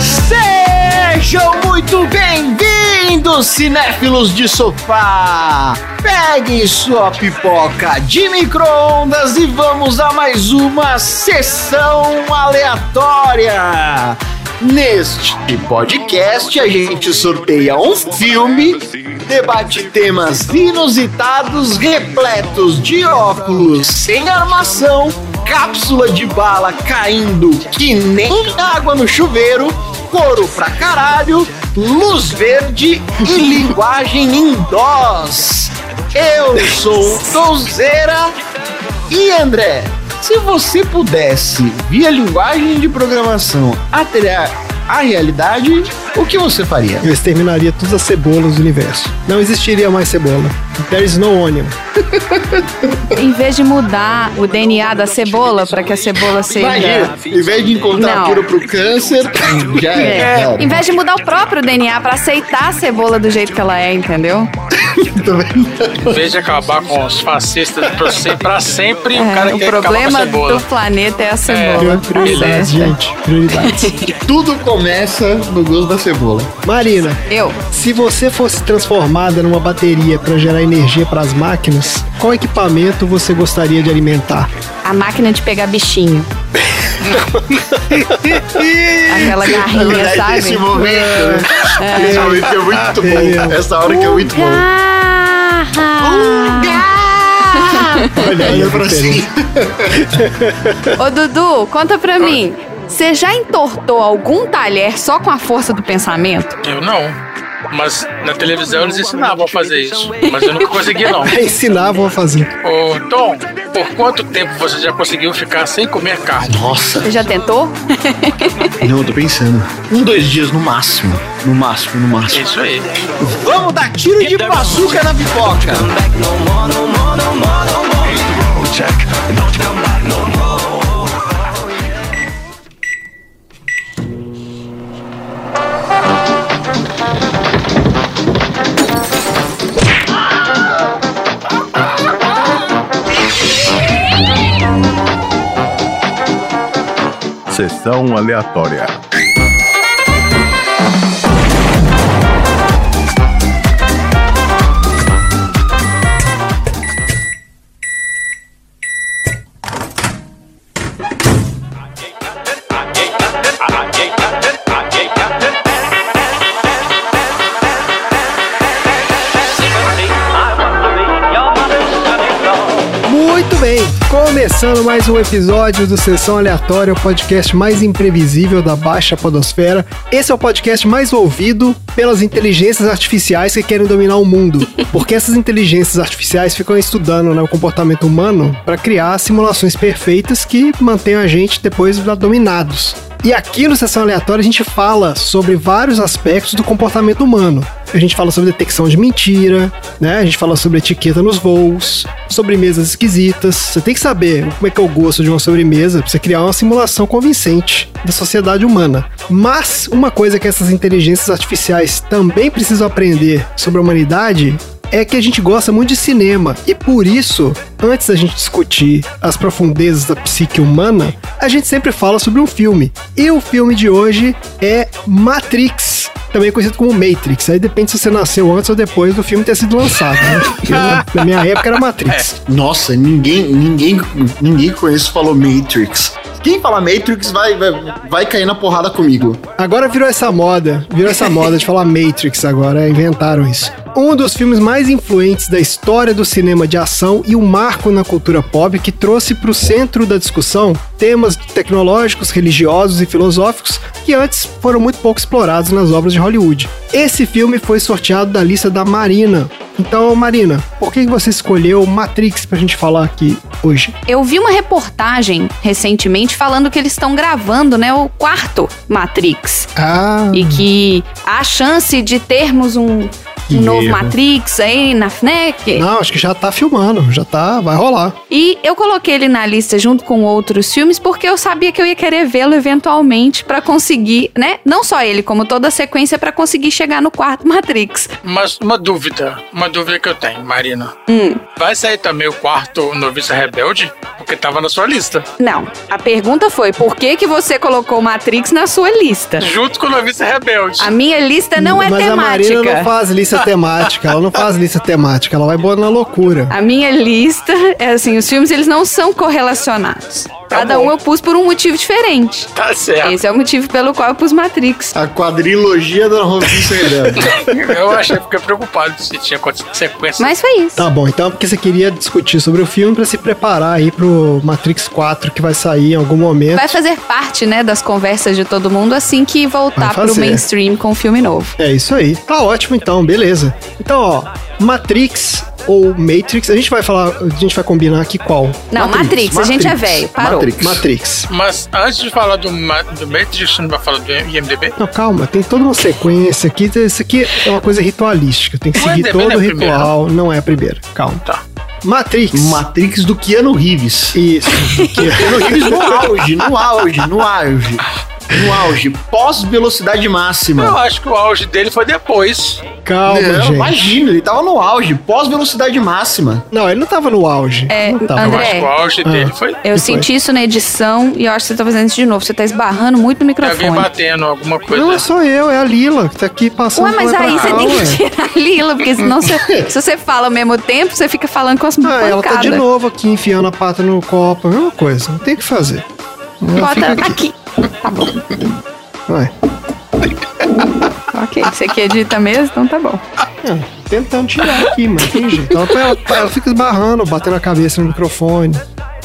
Sejam muito bem-vindos, cinéfilos de sofá! Peguem sua pipoca de micro-ondas e vamos a mais uma sessão aleatória! Neste podcast, a gente sorteia um filme, debate temas inusitados, repletos de óculos sem armação, cápsula de bala caindo que nem água no chuveiro, couro pra caralho, luz verde e linguagem em DOS. Eu sou o Dozeira e André. Se você pudesse, via linguagem de programação, alterar a realidade, o que você faria? Eu exterminaria todas as cebolas do universo. Não existiria mais cebola. There is no onion. Em vez de mudar o DNA da cebola para que a cebola seja. Imagina, em vez de encontrar Não. a cura pro câncer, já é. É, em vez de mudar o próprio DNA para aceitar a cebola do jeito que ela é, entendeu? Em vez de acabar com os fascistas pra se- pra sempre, o É, cara o quer acabar com a problema cebola. do planeta é a cebola. tá Prioridades, certo. gente. Prioridades. Tudo começa no gosto da cebola. Marina, Eu. se você fosse transformada numa bateria para gerar energia para as máquinas, qual equipamento você gostaria de alimentar? A máquina de pegar bichinho. Aquela garrinha, sabe? Esse momento, né? Esse momento é muito bom. Essa hora que é muito bom. Olha aí, Olha a pra. Ô Dudu, conta pra mim. Você já entortou algum talher só com a força do pensamento? Eu não. Mas na televisão eles ensinavam a fazer isso. Mas eu nunca consegui, não. Ensinavam a fazer. Ô, Tom, por quanto tempo você já conseguiu ficar sem comer carne? Nossa, Você já tentou? não, eu tô pensando. Um, dois dias no máximo. No máximo, no máximo. Isso aí. Vamos dar tiro de bazuca na pipoca. Sessão aleatória. Começando mais um episódio do Sessão Aleatória, o podcast mais imprevisível da Baixa Podosfera. Esse é o podcast mais ouvido pelas inteligências artificiais que querem dominar o mundo, porque essas inteligências artificiais ficam estudando né, o comportamento humano para criar simulações perfeitas que mantenham a gente depois dominados. E aqui no Sessão Aleatória a gente fala sobre vários aspectos do comportamento humano. A gente fala sobre detecção de mentira, né? A gente fala sobre etiqueta nos voos, sobremesas esquisitas. Você tem que saber como é que é o gosto de uma sobremesa pra você criar uma simulação convincente da sociedade humana. Mas uma coisa que essas inteligências artificiais também precisam aprender sobre a humanidade é que a gente gosta muito de cinema e por isso, antes da gente discutir as profundezas da psique humana, a gente sempre fala sobre um filme. E o filme de hoje é Matrix, também conhecido como Matrix. Aí depende se você nasceu antes ou depois do filme ter sido lançado, né? Porque na, minha época era Matrix. Nossa, ninguém, ninguém, ninguém que conheço falou Matrix. Quem fala Matrix vai, vai, vai cair na porrada comigo. Agora virou essa moda, virou essa moda de falar Matrix agora, inventaram isso. Um dos filmes mais influentes da história do cinema de ação e um marco na cultura pop que trouxe para o centro da discussão temas tecnológicos, religiosos e filosóficos que antes foram muito pouco explorados nas obras de Hollywood. Esse filme foi sorteado da lista da Marina. Então, Marina, por que você escolheu Matrix pra gente falar aqui hoje? Eu vi uma reportagem recentemente falando que eles estão gravando, né, o quarto Matrix. Ah, E que há chance de termos um um novo erro. Matrix aí na FNEC. Não, acho que já tá filmando, já tá, vai rolar. E eu coloquei ele na lista junto com outros filmes porque eu sabia que eu ia querer vê-lo eventualmente pra conseguir, né? Não só ele, como toda a sequência pra conseguir chegar no quarto Matrix. Mas uma dúvida, uma dúvida que eu tenho, Marina. Hum. Vai sair também o quarto Noviça Rebelde? Porque tava na sua lista. Não, a pergunta foi por que que você colocou Matrix na sua lista? Junto com o Noviça Rebelde. A minha lista não é Mas a Marina temática. não faz lista temática, ela não faz lista temática, ela vai boa na loucura. A minha lista é assim, os filmes eles não são correlacionados. Cada bom. um eu pus por um motivo diferente. Tá certo. Esse é o motivo pelo qual eu pus Matrix. A quadrilogia da Noviça Rebelde. Eu achei, fiquei preocupado se tinha quantas sequências. Mas foi isso. Tá bom, então é porque você queria discutir sobre o filme pra se preparar aí pro Matrix 4 que vai sair em algum momento. Vai fazer parte, né, das conversas de todo mundo assim que voltar pro mainstream com o filme novo. É isso aí. Tá ótimo então, beleza. Então, ó, Matrix ou Matrix, a gente vai falar, a gente vai combinar aqui qual? Não, Matrix, a gente é velho, parou. Matrix. Matrix. Mas antes de falar do, Ma- do Matrix, você não vai falar do IMDB? Não, calma, tem toda uma sequência aqui. Isso aqui é uma coisa ritualística. Tem que O seguir IMDb todo é o primeira, ritual. Não é a primeira. Calma. Tá. Matrix. Matrix do Keanu Reeves. Isso. Que- Keanu Reeves no auge, no auge, no auge. No auge, pós-velocidade máxima. Eu acho que o auge dele foi depois. Calma, Não, gente. imagina, ele tava no auge, pós-velocidade máxima. Não, ele não tava no auge. É, não tava. Eu André. acho que o auge Ah. dele foi. Eu senti isso na edição e eu acho que você tá fazendo isso de novo. Você tá esbarrando muito no microfone. batendo alguma coisa. Não é só eu, é a Lila que tá aqui passando. Ué, mas aí você cá, tem ué. que tirar a Lila, porque senão você, se você fala ao mesmo tempo, você fica falando com as Ah, ela tá de novo aqui enfiando a pata no copo. É a mesma coisa, não tem o que fazer. Bota aqui. Tá bom. Ué, Ok, você que edita mesmo, então tá bom. é, tentando tirar aqui, mas tem jeito. Ela, ela- ela fica esbarrando, batendo a cabeça no microfone.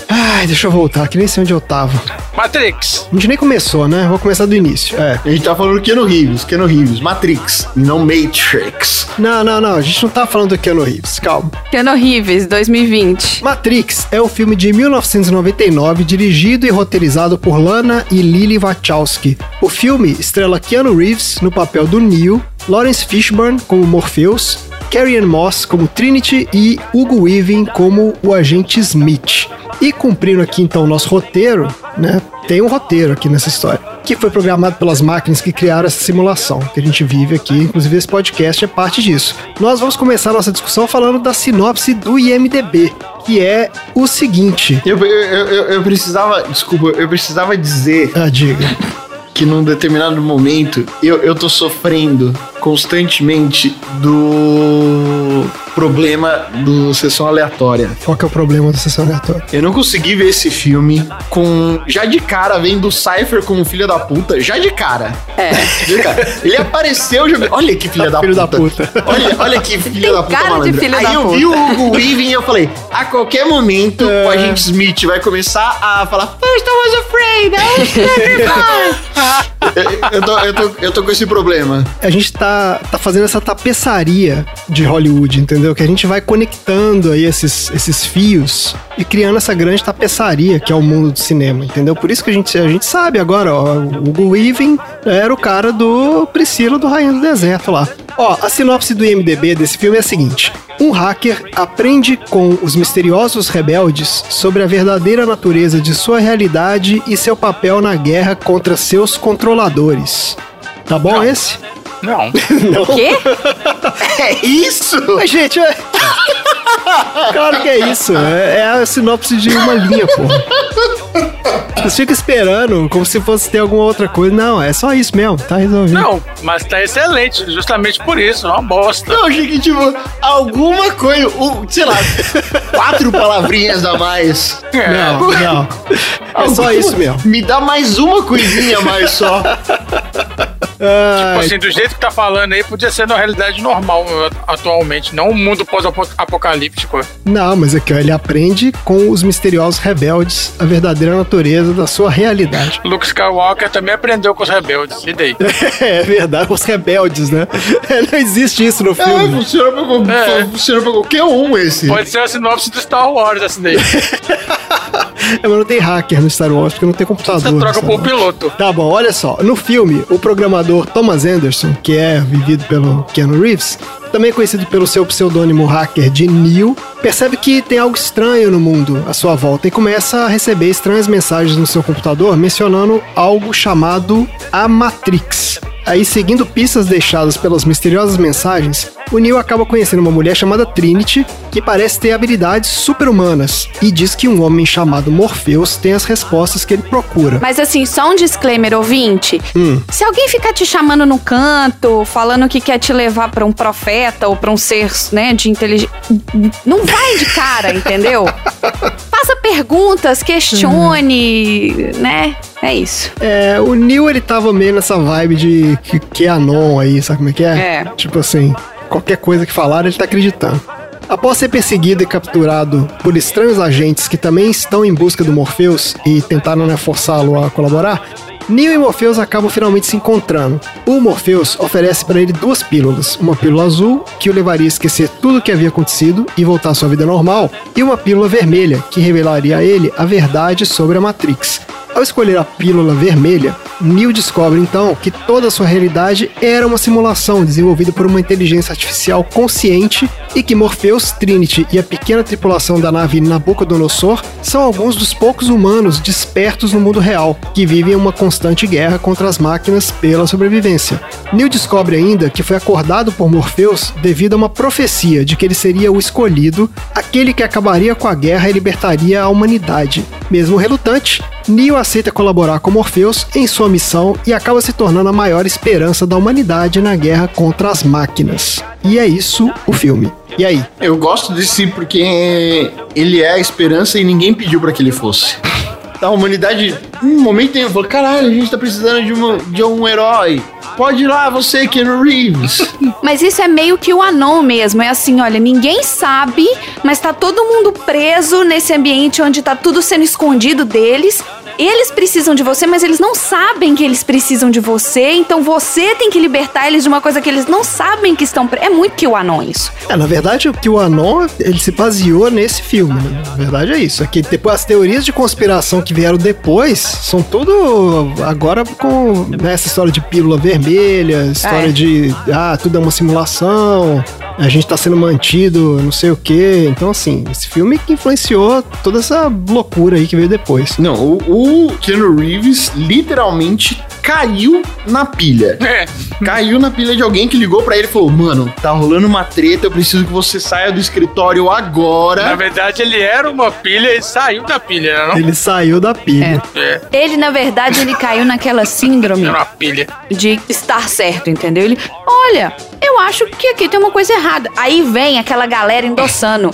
Ai, deixa eu voltar, que nem sei onde eu tava. Matrix. A gente nem começou, né? Vou começar do início. É. A gente tá falando do Keanu Reeves, Keanu Reeves, Matrix, não Matrix. Não, não, não. A gente não tá falando do Keanu Reeves. Calma. Keanu Reeves, 2020. Matrix é um filme de 1999 dirigido e roteirizado por Lana e Lily Wachowski. O filme estrela Keanu Reeves no papel do Neo, Lawrence Fishburne como Morpheus, Carrie Ann Moss como Trinity e Hugo Weaving como o agente Smith. E cumprindo aqui então o nosso roteiro, né? Tem um roteiro aqui nessa história, que foi programado pelas máquinas que criaram essa simulação que a gente vive aqui. Inclusive esse podcast é parte disso. Nós vamos começar a nossa discussão falando da sinopse do IMDb, que é o seguinte. Eu, eu, eu, eu precisava, desculpa, eu precisava dizer Ah, diga. que num determinado momento eu, eu tô sofrendo constantemente do problema do sessão aleatória. Qual que é o problema da sessão aleatória? Eu não consegui ver esse filme com. Já de cara, vendo o Cypher como filho da puta. Já de cara. É. Já de cara. Ele apareceu jogando. Olha que filha da Filho puta. da puta. Olha, olha que filha da puta cara de malandro. filho Aí da eu vi o Hugo Weaving e eu falei: a qualquer momento o agente Smith vai começar a falar: First I was afraid, I was terrified." eu, eu, tô, eu, tô, eu tô com esse problema. A gente tá, tá fazendo essa tapeçaria de Hollywood, entendeu? Que a gente vai conectando aí esses, esses fios e criando essa grande tapeçaria que é o mundo do cinema, entendeu? Por isso que a gente, a gente sabe agora, ó, o Hugo Weaving era o cara do Priscila do Rainha do Deserto lá. Ó, a sinopse do IMDB desse filme é a seguinte: um hacker aprende com os misteriosos rebeldes sobre a verdadeira natureza de sua realidade e seu papel na guerra contra seus controladores. Tá bom esse? Não. O quê? É isso? Mas, gente, é... claro que é isso. É, é a sinopse de uma linha, porra. Você fica esperando como se fosse ter alguma outra coisa. Não, é só isso mesmo, tá resolvido. Não, mas tá excelente, justamente por isso, é uma bosta. Eu achei que, tipo, alguma coisa, o- sei lá, quatro palavrinhas a mais. Não, não. É só isso mesmo. Me dá mais uma coisinha a mais só. Ai, Assim, do jeito que tá falando aí, podia ser na realidade normal uh, atualmente, não um mundo pós-apocalíptico. não, mas aqui, ó, ele aprende com os misteriosos rebeldes a verdadeira natureza da sua realidade. Luke Skywalker também aprendeu com os rebeldes. E daí? É verdade, os rebeldes, né? Não existe isso no É, filme. funciona pra, É. funciona pra qualquer um esse. Pode ser a sinopse do Star Wars essa daí. É, mas não tem hacker no Star Wars, porque não tem computador. Você troca Star por piloto. Tá bom, olha só. No filme, o programador Thomas Anderson, que é vivido pelo Keanu Reeves, também conhecido pelo seu pseudônimo hacker de Neo, percebe que tem algo estranho no mundo à sua volta e começa a receber estranhas mensagens no seu computador mencionando algo chamado a Matrix. Aí, seguindo pistas deixadas pelas misteriosas mensagens, o Neo acaba conhecendo uma mulher chamada Trinity, que parece ter habilidades super-humanas, e diz que um homem chamado Morpheus tem as respostas que ele procura. Mas assim, só um disclaimer, ouvinte. Hum. Se alguém ficar te chamando no canto, falando que quer te levar pra um profeta ou pra um ser, né, de inteligência, não vai de cara, entendeu? Faça perguntas, questione, né? É isso. É, o Neo ele tava meio nessa vibe de que, que anon aí, sabe como é que é? É. Tipo assim, qualquer coisa que falar ele tá acreditando. Após ser perseguido e capturado por estranhos agentes que também estão em busca do Morpheus e tentaram né, forçá-lo a colaborar, Neo e Morpheus acabam finalmente se encontrando. O Morpheus oferece para ele duas pílulas: uma pílula azul, que o levaria a esquecer tudo o que havia acontecido e voltar à sua vida normal, e uma pílula vermelha, que revelaria a ele a verdade sobre a Matrix. Ao escolher a pílula vermelha, Neo descobre então que toda a sua realidade era uma simulação desenvolvida por uma inteligência artificial consciente e que Morpheus, Trinity e a pequena tripulação da nave Nabucodonosor são alguns dos poucos humanos despertos no mundo real, que vivem uma constante guerra contra as máquinas pela sobrevivência. Neo descobre ainda que foi acordado por Morpheus devido a uma profecia de que ele seria o escolhido, aquele que acabaria com a guerra e libertaria a humanidade. Mesmo relutante, Neo aceita colaborar com Morpheus em sua missão e acaba se tornando a maior esperança da humanidade na guerra contra as máquinas. E é isso o filme. E aí? Eu gosto desse porque ele é a esperança e ninguém pediu pra que ele fosse. A humanidade, um momento tem, falou: caralho, a gente tá precisando de, uma, de um herói. Pode ir lá, você, Keanu Reeves. Mas isso é meio que o anon mesmo. É assim, olha, ninguém sabe, mas tá todo mundo preso nesse ambiente onde tá tudo sendo escondido deles. Eles precisam de você, mas eles não sabem que eles precisam de você. Então você tem que libertar eles de uma coisa que eles não sabem que estão. É muito que o anon isso. É, na verdade, o que o Anon, ele se baseou nesse filme, né? Na verdade é isso. É que depois, as teorias de conspiração que vieram depois são tudo agora com né, essa história de pílula vermelha, história É. de, ah, tudo é uma simulação, a gente tá sendo mantido, não sei o quê. Então, assim, esse filme que influenciou toda essa loucura aí que veio depois. Não, o, o Keanu Reeves literalmente caiu na pilha. É, Caiu na pilha de alguém que ligou pra ele e falou: Mano, tá rolando uma treta, eu preciso que você saia do escritório na agora. verdade ele era uma pilha e saiu da pilha, né, não? Ele saiu da pilha. É, Ele, na verdade, ele caiu naquela síndrome era uma pilha. de estar certo, entendeu? Ele, olha, eu acho que aqui tem uma coisa errada. Aí vem aquela galera endossando.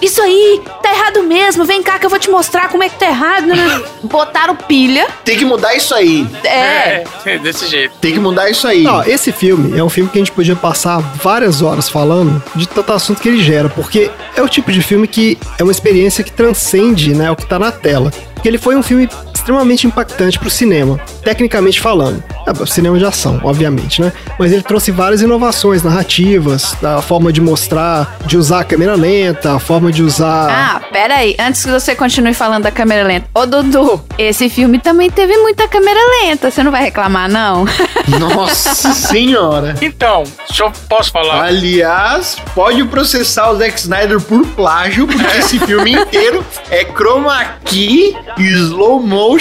Isso aí, tá errado mesmo. Vem cá que eu vou te mostrar como é que tá errado. Botaram pilha. Tem que mudar isso aí. É. é, desse jeito. Tem que mudar isso aí. Ó, esse filme é um filme que a gente podia passar várias horas falando de tanto assunto que ele gera, porque é o tipo de filme que é uma experiência que transcende né, o que tá na tela. Porque ele foi um filme extremamente impactante pro cinema, tecnicamente falando. É, cinema de ação, obviamente, né? Mas ele trouxe várias inovações narrativas, a forma de mostrar, de usar a câmera lenta, a forma de usar. Ah, pera aí. Antes que você continue falando da câmera lenta. Ô, Dudu, esse filme também teve muita câmera lenta. Você não vai reclamar, não? Nossa senhora. Então, se eu posso falar. Aliás, pode processar o Zack Snyder por plágio, porque esse filme inteiro é chroma key, slow motion.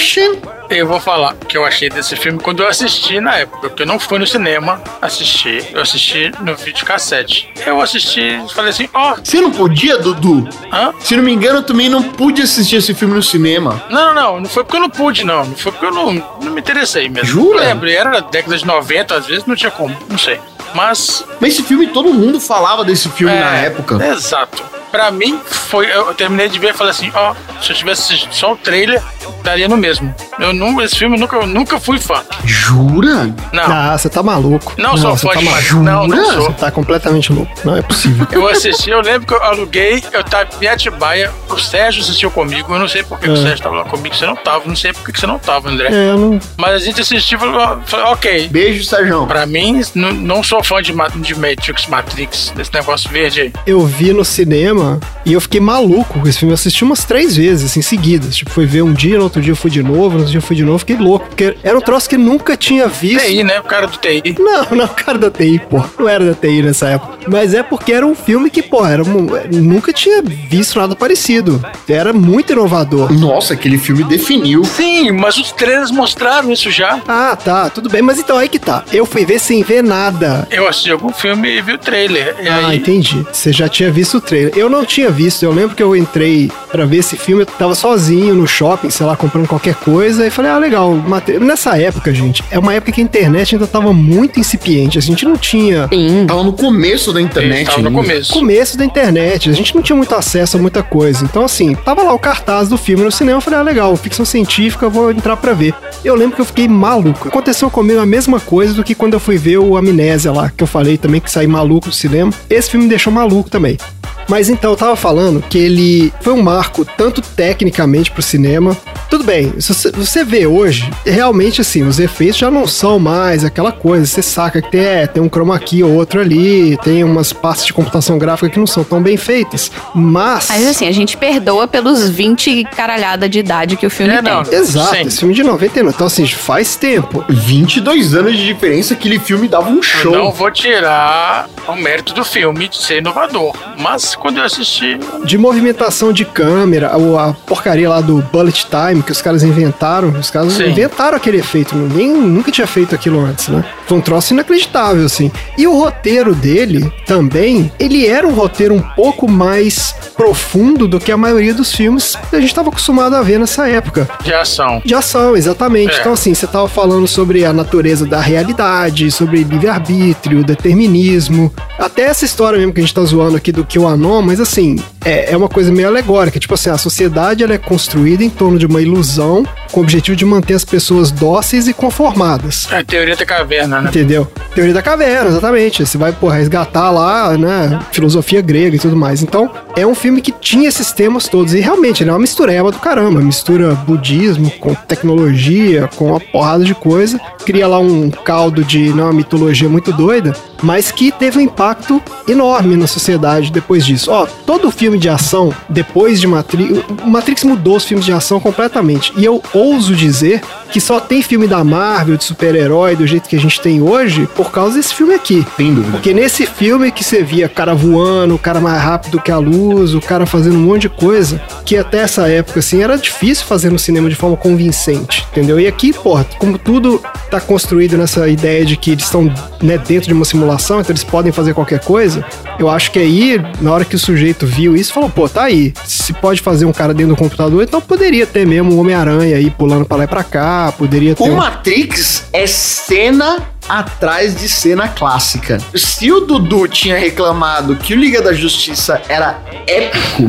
Eu vou falar o que eu achei desse filme quando eu assisti na época, porque eu não fui no cinema assistir, eu assisti no videocassete. Eu assisti e falei assim, ó, Você não podia, Dudu? hã? Se não me engano, eu também não pude assistir esse filme no cinema. Não, não, não foi porque eu não pude, não. Não foi porque eu não, não me interessei mesmo. Jura? Eu lembro, era década de 90, às vezes não tinha como, não sei. Mas. Mas esse filme, todo mundo falava desse filme é, na época. Exato. Pra mim, foi. Eu terminei de ver e falei assim: ó, se eu tivesse assistido só o trailer, daria no mesmo. Eu não, esse filme eu nunca, eu nunca fui fã. Jura? Não. Ah, você tá maluco. Não, sou você fã tá de maluco. Matrix. Não, não Jura? sou. Você tá completamente louco. Não é possível. Eu assisti, eu lembro que eu aluguei, eu tava em Atibaia, o Sérgio assistiu comigo, eu não sei por que É. o Sérgio tava lá comigo, você não tava, não sei por que que você não tava, André. É, eu não. Mas a gente assistiu e falou, ok. Beijo, Sérgio. Pra mim, n- não sou fã de, de Matrix, Matrix, desse negócio verde aí. Eu vi no cinema cinema e eu fiquei maluco com esse filme. Eu assisti umas três vezes, assim, seguidas. Tipo, foi ver um dia, no outro dia eu fui de novo, no outro dia eu fui de novo, fiquei louco. Porque era um troço que nunca tinha visto. TI, né? O cara do TI. Não, não, o cara da TI, pô. Não era da TI nessa época. Mas é porque era um filme que, pô, era um- nunca tinha visto nada parecido. Era muito inovador. Nossa, aquele filme definiu. Sim, mas os trailers mostraram isso já. Ah, tá, tudo bem. Mas então aí que tá. Eu fui ver sem ver nada. Eu assisti algum filme e vi o trailer. E Ah, aí, entendi. Você já tinha visto o trailer. Eu não tinha visto. Eu lembro que eu entrei pra ver esse filme. Eu tava sozinho no shopping, sei lá, comprando qualquer coisa. E falei, ah, legal. Nessa época, gente, é uma época que a internet ainda tava muito incipiente. A gente não tinha Sim. Tava no começo da internet. tava no ainda. começo. começo da internet. A gente não tinha muito acesso a muita coisa. Então, assim, tava lá o cartaz do filme no cinema. Eu falei, ah, legal, ficção científica, vou entrar pra ver. Eu lembro que eu fiquei maluco. Aconteceu comigo a mesma coisa do que quando eu fui ver o Amnésia lá, que eu falei também que saí maluco do cinema. Esse filme me deixou maluco também. Mas então, eu tava falando que ele foi um marco tanto tecnicamente pro cinema. Tudo bem, se você, você vê hoje, realmente assim, os efeitos já não são mais aquela coisa. Você saca que tem, é, tem um chroma key ou outro ali, tem umas partes de computação gráfica que não são tão bem feitas. Mas. Mas assim, a gente perdoa pelos 20 caralhada de idade que o filme É, tem. não. Exato, Sim. esse filme de 99. Então, assim, faz tempo. 22 anos de diferença, aquele filme dava um Eu show. não vou tirar o mérito do filme de ser inovador. Mas quando eu assisti, De movimentação de câmera, ou a porcaria lá do bullet time que os caras inventaram. Os caras Sim. inventaram aquele efeito. Ninguém nunca tinha feito aquilo antes, né? Foi um troço inacreditável, assim. E o roteiro dele também, ele era um roteiro um pouco mais profundo do que a maioria dos filmes que a gente estava acostumado a ver nessa época. de ação. De ação, exatamente. É. Então, assim, você tava falando sobre a natureza da realidade, sobre livre-arbítrio, determinismo. Até essa história mesmo que a gente tá zoando aqui do QAnon, mas assim, é, é uma coisa meio alegórica. Tipo assim, a sociedade ela é construída em torno de uma ilusão com o objetivo de manter as pessoas dóceis e conformadas. É a teoria da caverna, né? Entendeu? Teoria da caverna, exatamente. Você vai, pô, resgatar lá, né, filosofia grega e tudo mais. Então, é um filme que tinha esses temas todos. E realmente, ele é uma mistureba do caramba. Mistura budismo com tecnologia, com uma porrada de coisa. Cria lá um caldo de né, uma mitologia muito doida, mas que teve um impacto enorme na sociedade depois disso. Ó, todo filme de ação, depois de Matrix... Matrix mudou os filmes de ação completamente. E eu ouso dizer que só tem filme da Marvel, de super-herói, do jeito que a gente tem hoje, por causa desse filme aqui. Sem dúvida. Porque nesse filme que você via o cara voando, o cara mais rápido que a luz, o cara fazendo um monte de coisa, que até essa época, assim, era difícil fazer no cinema de forma convincente, entendeu? E aqui, porra, como tudo tá construído nessa ideia de que eles estão né, dentro de uma simulação, então eles podem fazer qualquer coisa, eu acho que aí, na hora que o sujeito viu isso, falou, pô, tá aí, se pode fazer um cara dentro do computador, então poderia ter mesmo um Homem-Aranha aí pulando pra lá e pra cá, poderia ter... O Matrix é cena atrás de cena clássica. Se o Dudu tinha reclamado que o Liga da Justiça era épico,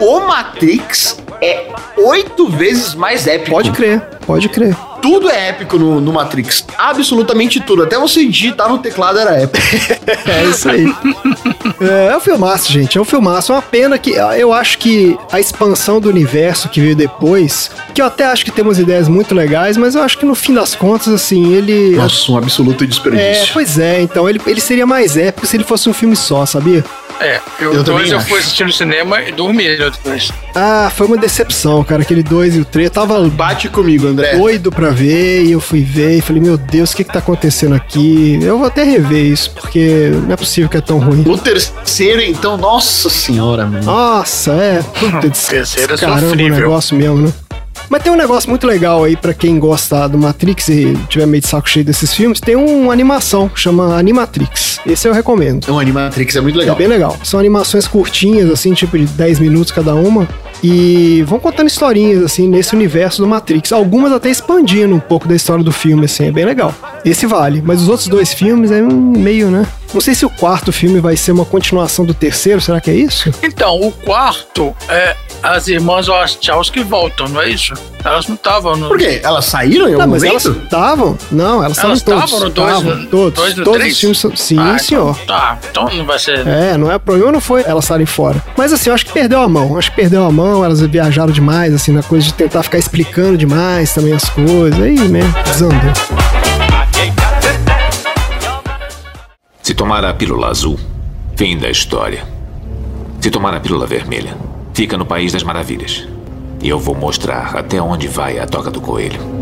o Matrix é oito vezes mais épico. Pode crer, pode crer. Tudo é épico no, no Matrix. Absolutamente tudo. Até você digitar no teclado era épico. É isso aí. É, é um filmaço, gente. É um filmaço. É uma pena que ah, eu acho que a expansão do universo que veio depois, que eu até acho que tem umas ideias muito legais, mas eu acho que no fim das contas, assim, ele. Nossa, um absoluto É, desperdício. pois é, então ele, ele seria mais épico se ele fosse um filme só, sabia? É, eu, Eu dois também eu acho. fui assistir no cinema e dormi depois. Ah, foi uma decepção, cara. Aquele 2 e o 3. Eu tava Bate comigo, André. doido pra ver e eu fui ver e falei, meu Deus, o que que tá acontecendo aqui? Eu vou até rever isso, porque não é possível que é tão ruim. O terceiro, então, nossa senhora, mano. Nossa, é. Puta, des- Terceiro é caramba, o sofrível. negócio mesmo, né? Mas tem um negócio muito legal aí pra quem gosta do Matrix e tiver meio de saco cheio desses filmes, tem uma animação que chama Animatrix. Esse eu recomendo. O Animatrix é muito É legal. bem legal. São animações curtinhas, assim, tipo de 10 minutos cada uma. E vão contando historinhas, assim, nesse universo do Matrix. Algumas até expandindo um pouco da história do filme, assim, é bem legal. Esse vale. Mas os outros dois filmes é um meio, né? Não sei se o quarto filme vai ser uma continuação do terceiro, será que é isso? Então, o quarto é as irmãs Wachowski voltam, não é isso? Elas não estavam no. Por quê? Elas saíram em algum Não, mas elas momento? estavam. Não, elas estavam Elas todos. estavam no dois, no- todos. dois no todos três? os filmes. são- Sim, Ah, senhor. Então, tá, então não vai ser. É, não é o problema, não foi elas estarem fora. Mas assim, eu acho que perdeu a mão. Acho que perdeu a mão, elas viajaram demais, assim, na coisa de tentar ficar explicando demais também as coisas. Aí, né, desandou. Se tomar a pílula azul, fim da história. Se tomar a pílula vermelha, fica no País das Maravilhas. E eu vou mostrar até onde vai a toca do coelho.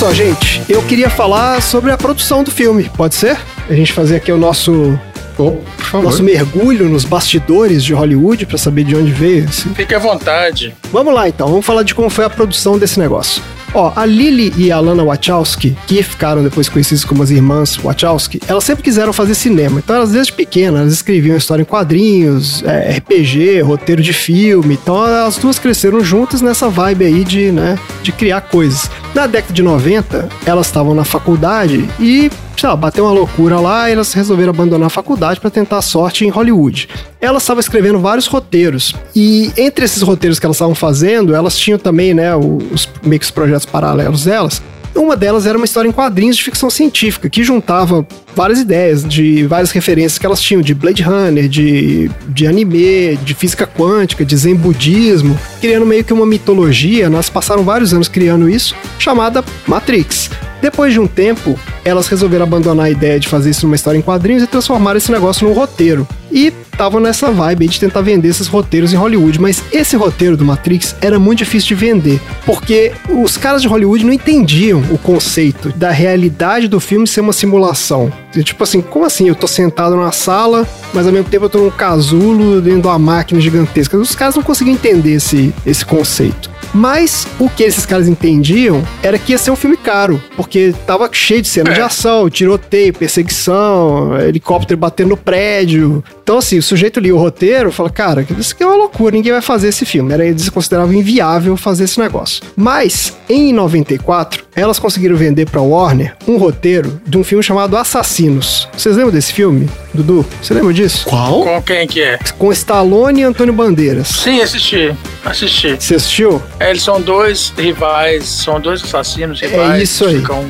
Só, gente, eu queria falar sobre a produção do filme, pode ser? A gente fazer aqui o nosso Oh, nosso mergulho nos bastidores de Hollywood pra saber de onde veio esse. Fique à vontade. Vamos lá então, vamos falar de como foi a produção desse negócio. Ó, a Lily e a Lana Wachowski, que ficaram depois conhecidas como as irmãs Wachowski, elas sempre quiseram fazer cinema. Então, elas desde pequenas, elas escreviam história em quadrinhos, é, RPG, roteiro de filme. Então, as duas cresceram juntas nessa vibe aí de, né, de criar coisas. Na década de 90, elas estavam na faculdade e, sei lá, bateu uma loucura lá e elas resolveram abandonar a faculdade para tentar sorte em Hollywood. Elas estavam escrevendo vários roteiros e entre esses roteiros que elas estavam fazendo, elas tinham também, né, os meio que os projetos paralelos delas. Uma delas era uma história em quadrinhos de ficção científica, que juntava várias ideias de várias referências que elas tinham, de Blade Runner, de, de anime, de física quântica, de zen budismo, criando meio que uma mitologia. Nós passaram vários anos criando isso, chamada Matrix. Depois de um tempo, elas resolveram abandonar a ideia de fazer isso numa história em quadrinhos e transformar esse negócio num roteiro. E estavam nessa vibe de tentar vender esses roteiros em Hollywood, mas esse roteiro do Matrix era muito difícil de vender, porque os caras de Hollywood não entendiam o conceito da realidade do filme ser uma simulação. Tipo assim, como assim? Eu tô sentado numa sala, mas ao mesmo tempo eu tô num casulo dentro de uma máquina gigantesca. Os caras não conseguiam entender esse, esse conceito. Mas o que esses caras entendiam era que ia ser um filme caro, porque tava cheio de cena de ação, tiroteio, perseguição, helicóptero batendo no prédio. Então, assim, o sujeito lia o roteiro e fala: Cara, isso aqui é uma loucura, ninguém vai fazer esse filme. Era, eles consideravam inviável fazer esse negócio. Mas, em 94, elas conseguiram vender pra Warner um roteiro de um filme chamado Assassinos. Vocês lembram desse filme, Dudu? Você lembra disso? Qual? Com quem que é? Com Stallone e Antônio Bandeiras. Sim, assisti. Assisti. Você assistiu? É, eles são dois rivais, são dois assassinos rivais. É isso aí. Ficam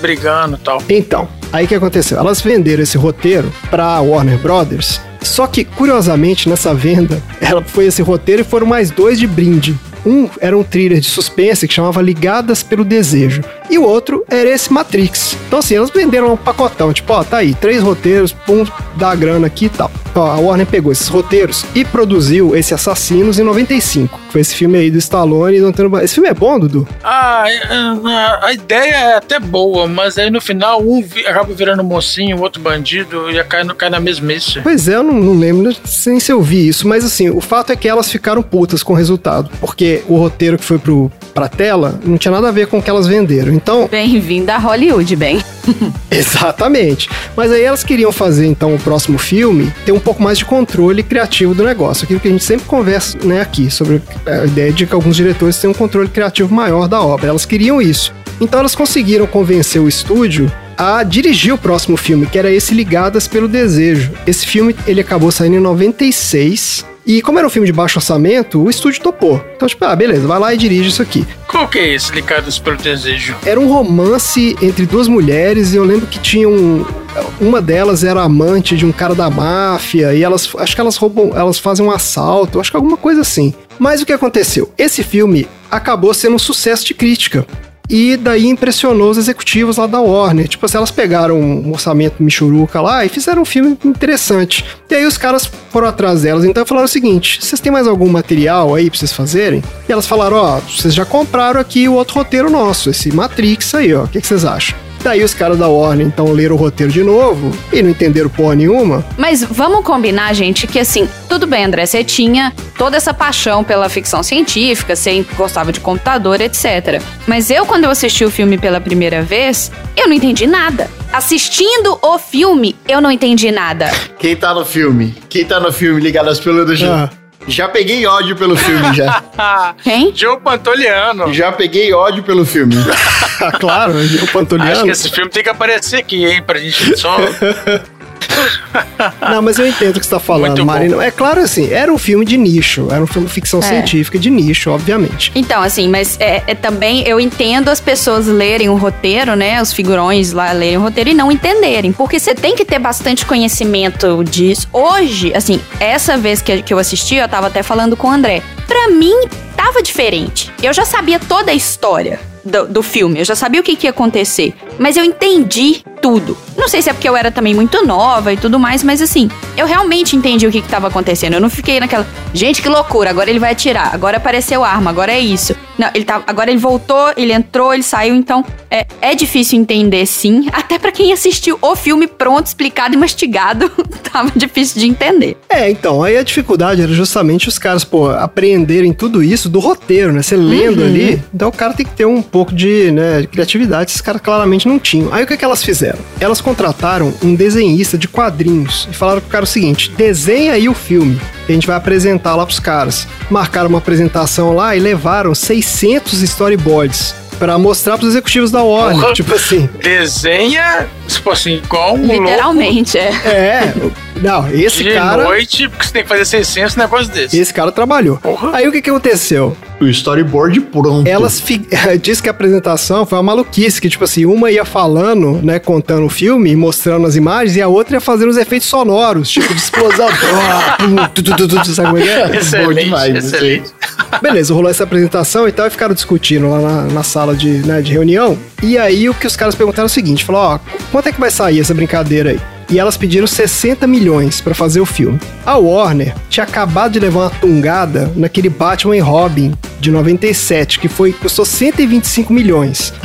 brigando e tal. Então, aí o que aconteceu? Elas venderam esse roteiro pra Warner Brothers. Só que, curiosamente, nessa venda, ela foi esse roteiro e foram mais dois de brinde. Um era um thriller de suspense que chamava Ligadas pelo Desejo. E o outro era esse Matrix. Então, assim, elas venderam um pacotão. Tipo, ó, tá aí, três roteiros, pum, dá grana aqui e tal. Ó, a Warner pegou esses roteiros e produziu esse Assassinos em 95. que Foi esse filme aí do Stallone e do Antônio Esse filme é bom, Dudu? Ah, é, é, a ideia é até boa, mas aí no final um acaba virando mocinho, o outro bandido e cai, cai na mesmice. Pois é, eu não, não lembro nem se eu vi isso, mas assim, o fato é que elas ficaram putas com o resultado, porque o roteiro que foi pro, pra tela não tinha nada a ver com o que elas venderam. Então, Bem-vindo a Hollywood, bem. exatamente. Mas aí elas queriam fazer então o próximo filme ter um pouco mais de controle criativo do negócio, aquilo que a gente sempre conversa né, aqui, sobre a ideia de que alguns diretores têm um controle criativo maior da obra. Elas queriam isso. Então elas conseguiram convencer o estúdio a dirigir o próximo filme, que era esse Ligadas pelo Desejo. Esse filme ele acabou saindo em 96. E como era um filme de baixo orçamento, o estúdio topou. Então, tipo, ah, beleza, vai lá e dirige isso aqui. Qual que é esse Ligados pelo Desejo? Era um romance entre duas mulheres e eu lembro que tinha um. Uma delas era amante de um cara da máfia e elas. Acho que elas roubam. Elas fazem um assalto, acho que alguma coisa assim. Mas o que aconteceu? Esse filme acabou sendo um sucesso de crítica. E daí impressionou os executivos lá da Warner. Tipo assim, elas pegaram um orçamento michuruca lá e fizeram um filme interessante. E aí os caras foram atrás delas, então falaram o seguinte: vocês têm mais algum material aí pra vocês fazerem? E elas falaram: ó, vocês já compraram aqui o outro roteiro nosso, esse Matrix aí, ó. O que, que vocês acham? Daí os caras da Warner então leram o roteiro de novo e não entenderam porra nenhuma. Mas vamos combinar, gente, que assim, tudo bem, André, você tinha toda essa paixão pela ficção científica, você gostava de computador, etc. Mas eu, quando eu assisti o filme pela primeira vez, eu não entendi nada. Assistindo o filme, eu não entendi nada. Quem tá no filme? Quem tá no filme Ligadas pelo Desejo? Ah. Já peguei ódio pelo filme, já. Quem? Joe Pantoliano. já peguei ódio pelo filme. Claro, o Acho que Pantoliano. esse filme tem que aparecer aqui, hein? Pra gente só. Não, mas eu entendo o que você tá falando. Marina. É claro assim, era um filme de nicho, era um filme de ficção É. científica de nicho, obviamente. Então, assim, mas é, é também eu entendo as pessoas lerem o roteiro, né? Os figurões lá lerem o roteiro e não entenderem. Porque você tem que ter bastante conhecimento disso. Hoje, assim, essa vez que, que eu assisti, eu tava até falando com o André. Pra mim, tava diferente. Eu já sabia toda a história do, do filme, eu já sabia o que, que ia acontecer. Mas eu entendi tudo. Não sei se é porque eu era também muito nova e tudo mais, mas assim, eu realmente entendi o que, que tava acontecendo. Eu não fiquei naquela, gente, que loucura, agora ele vai atirar, agora apareceu arma, agora é isso. Não, ele tá, agora ele voltou, ele entrou, ele saiu, então é, é difícil entender sim. Até para quem assistiu o filme pronto, explicado e mastigado, tava difícil de entender. É, então, aí a dificuldade era justamente os caras, pô, apreenderem tudo isso do roteiro, né? Você lendo ali, então o cara tem que ter um pouco de, né, de criatividade, esses caras claramente não tinham. Aí o que, que elas fizeram? Elas contrataram um desenhista de quadrinhos e falaram pro cara o seguinte: desenha aí o filme que a gente vai apresentar lá pros caras. Marcaram uma apresentação lá e levaram 600 storyboards pra mostrar pros executivos da Warner. Porra. Tipo assim, Desenha, tipo assim, igual um louco Literalmente, é. é. Não, esse de cara. noite, porque você tem que fazer 600 negócio desse. Esse cara trabalhou. Porra. Aí o que, que aconteceu? O storyboard pronto. Elas fi... diz que a apresentação foi uma maluquice, que tipo assim, uma ia falando, né, contando o filme, mostrando as imagens, e a outra ia fazendo os efeitos sonoros, tipo de explosão. Tu, tu, tu, Sabe como é que é? Excelente, demais, isso aí. excelente. Beleza, rolou essa apresentação e tal, e ficaram discutindo lá na, na sala de, né, de reunião. E aí o que os caras perguntaram é o seguinte: falou, ó, quanto é que vai sair essa brincadeira aí? E elas pediram 60 milhões pra fazer o filme. A Warner tinha acabado de levar uma tungada naquele Batman e Robin de 97, que foi custou 125 milhões.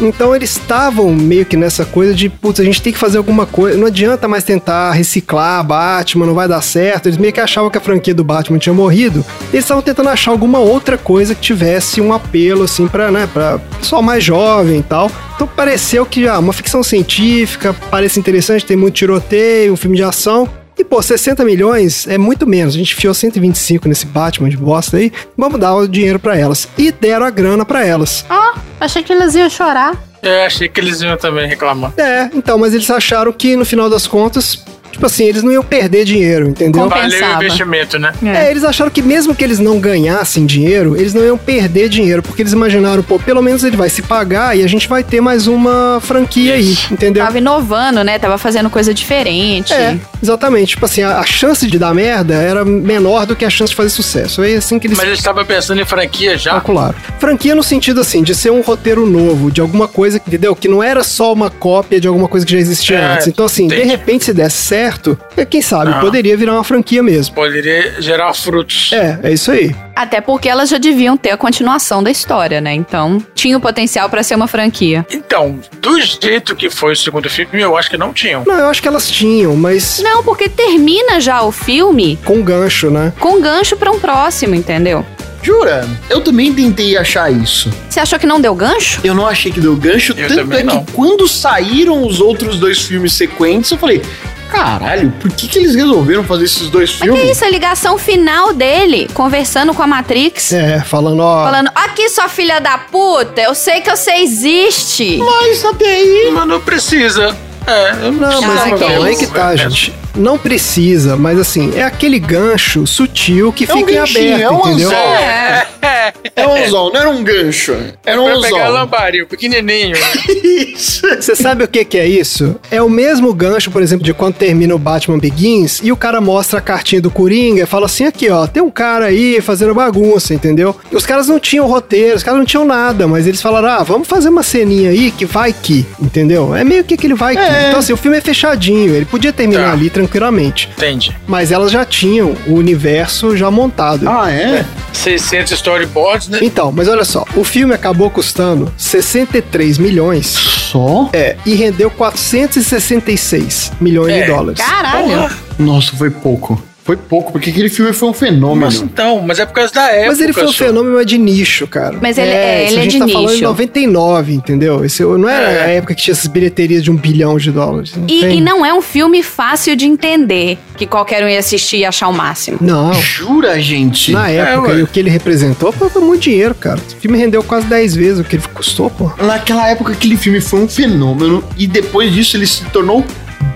Então eles estavam meio que nessa coisa de, putz, a gente tem que fazer alguma coisa. Não adianta mais tentar reciclar Batman, não vai dar certo. Eles meio que achavam que a franquia do Batman tinha morrido. Eles estavam tentando achar alguma outra coisa que tivesse um apelo, assim, pra, né, pra pessoal mais jovem e tal. Então pareceu que, ah, uma ficção científica, parece interessante, tem muito tiroteio, um filme de ação. E, pô, 60 milhões é muito menos. A gente enfiou 125 nesse Batman de bosta aí. Vamos dar o dinheiro pra elas. E deram a grana pra elas. Ó, achei que eles iam chorar. Eu achei que eles iam também reclamar. É, então, mas eles acharam que no final das contas, tipo assim, eles não iam perder dinheiro, entendeu? Compa- Valeu o Compensava. investimento, né? É, eles acharam que mesmo que eles não ganhassem dinheiro, eles não iam perder dinheiro, porque eles imaginaram, pô, pelo menos ele vai se pagar e a gente vai ter mais uma franquia aí, entendeu? Tava inovando, né? Tava fazendo coisa diferente. É, exatamente. Tipo assim, a, a chance de dar merda era menor do que a chance de fazer sucesso. É assim que eles Mas eles estavam pensando em franquia já. calcularam. Franquia no sentido assim, de ser um roteiro novo, de alguma coisa, entendeu? Que não era só uma cópia de alguma coisa que já existia É, antes. Então, assim, de entendi. repente, se desse certo, é, quem sabe, Ah. poderia virar uma franquia mesmo. Poderia gerar frutos. É, é isso aí. Até porque elas já deviam ter a continuação da história, né? Então, tinha o potencial pra ser uma franquia. Então, do jeito que foi o segundo filme, eu acho que não tinham. Não, eu acho que elas tinham, mas Não, porque termina já o filme com gancho, né? com gancho pra um próximo, entendeu? Jura? Eu também tentei achar isso. Você achou que não deu gancho? Eu não achei que deu gancho, Eu tanto é não. que quando saíram os outros dois filmes sequentes, eu falei, caralho, por que, que eles resolveram fazer esses dois Mas que filmes? isso, a ligação final dele, conversando com a Matrix, É, falando, ó. falando: Aqui, sua filha da puta, eu sei que você existe. Mas até aí. Mas não precisa. É, Não, mas então, aí que tá, gente. Não precisa, mas assim, é aquele gancho sutil que É um fica em ganchinho, aberto, é um entendeu? anzol. É. É um anzol, não era um gancho. Era um Pra pegar anzol. lambaril, pequenininho. Isso. Você sabe o que, que é isso? É o mesmo gancho, por exemplo, de quando termina o Batman Begins e o cara mostra a cartinha do Coringa e fala assim: aqui, ó, tem um cara aí fazendo bagunça, entendeu? E os caras não tinham roteiro, os caras não tinham nada, mas eles falaram: ah, vamos fazer uma ceninha aí que vai que, entendeu? É meio que aquele vai que. É. Então, assim, o filme é fechadinho, ele podia terminar Tá. ali tranquilamente. Entendi. Mas elas já tinham o universo já montado. Ah, é? 600 storyboards, né? Então, mas olha só, o filme acabou custando 63 milhões. Só? É, e rendeu 466 milhões É, de dólares. Caralho. Porra. Nossa, foi pouco. Foi pouco, porque aquele filme foi um fenômeno. Mas então, mas é por causa da época. Mas ele foi um fenômeno mas de nicho, cara. Mas ele- é, isso ele a é gente de tá falando em nicho. 99, entendeu? Esse não era É. a época que tinha essas bilheterias de um bilhão de dólares. Não E, e não é um filme fácil de entender, que qualquer um ia assistir e achar o máximo. Não. Jura, gente? Na época, ué. e o que ele representou pô, foi muito dinheiro, cara. O filme rendeu quase 10 vezes o que ele custou, pô. Naquela época, aquele filme foi um fenômeno e depois disso ele se tornou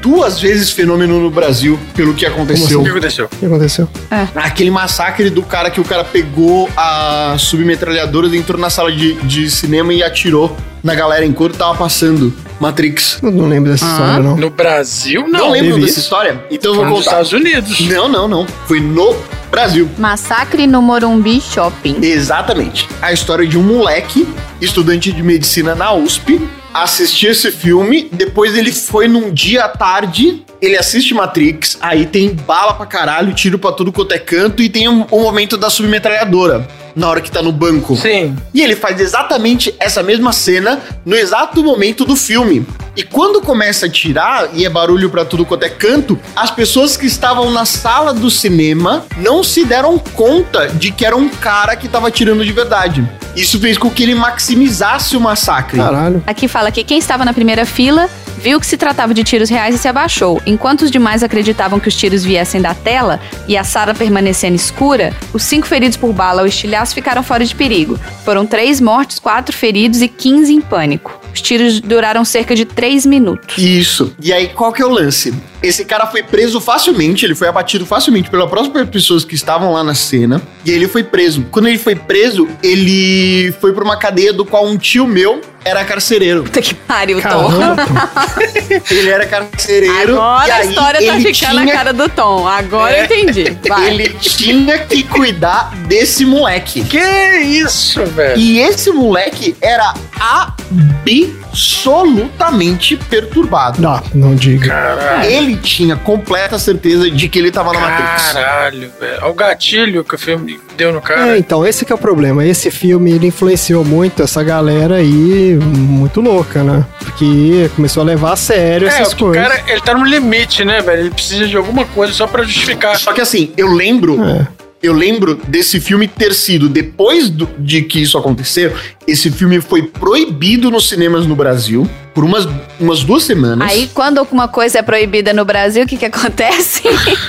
duas vezes fenômeno no Brasil pelo que aconteceu. O que aconteceu? O que aconteceu? Aquele massacre do cara que o cara pegou a submetralhadora, entrou na sala de, de cinema e atirou na galera enquanto tava passando Matrix. Eu não lembro dessa história, não. No Brasil, Não, não. lembro dessa isso? história? Então eu vou nos contar. Estados Unidos. Não, não, não. Foi no Brasil. Massacre no Morumbi Shopping. Exatamente. A história de um moleque, estudante de medicina na USP, assistiu esse filme, depois ele foi num dia à tarde, ele assiste Matrix, aí tem bala pra caralho, tiro pra tudo quanto é canto e tem um, um momento da submetralhadora. Na hora que tá no banco. Sim. E ele faz exatamente essa mesma cena no exato momento do filme. E quando começa a tirar e é barulho pra tudo quanto é canto, as pessoas que estavam na sala do cinema não se deram conta de que era um cara que tava tirando de verdade. Isso fez com que ele maximizasse o massacre. Caralho. Aqui fala que quem estava na primeira fila viu que se tratava de tiros reais e se abaixou. Enquanto os demais acreditavam que os tiros viessem da tela e a sala permanecendo escura, os cinco feridos por bala ou estilhaço ficaram fora de perigo. Foram três mortos, quatro feridos e 15 em pânico. Os tiros duraram cerca de três minutos. Isso. E aí, qual que é o lance? Esse cara foi preso facilmente, ele foi abatido facilmente pelas próprias pessoas que estavam lá na cena. E ele foi preso. Quando ele foi preso, ele foi pra uma cadeia do qual um tio meu era carcereiro. Puta que pariu, Tom. Ele era carcereiro. Agora e a aí história tá ficando tinha, a cara do Tom. Agora eu entendi. Vai. Ele tinha que cuidar desse moleque. Que isso, velho? E esse moleque era absolutamente perturbado. Não, não diga. Caralho. Ele tinha completa certeza de que ele tava na Matrix. Caralho, velho. Olha o gatilho que o filme deu no É, cara. então, esse que é o problema. Esse filme, ele influenciou muito essa galera aí, muito louca, né? Porque começou a levar a sério É, essas o que o coisas. cara, ele tá no limite, né, velho? Ele precisa de alguma coisa só pra justificar. Só que assim, eu lembro. É. Eu lembro desse filme ter sido, depois do- de que isso aconteceu, esse filme foi proibido nos cinemas no Brasil por umas, umas duas semanas. Aí, quando alguma coisa é proibida no Brasil, o que que acontece?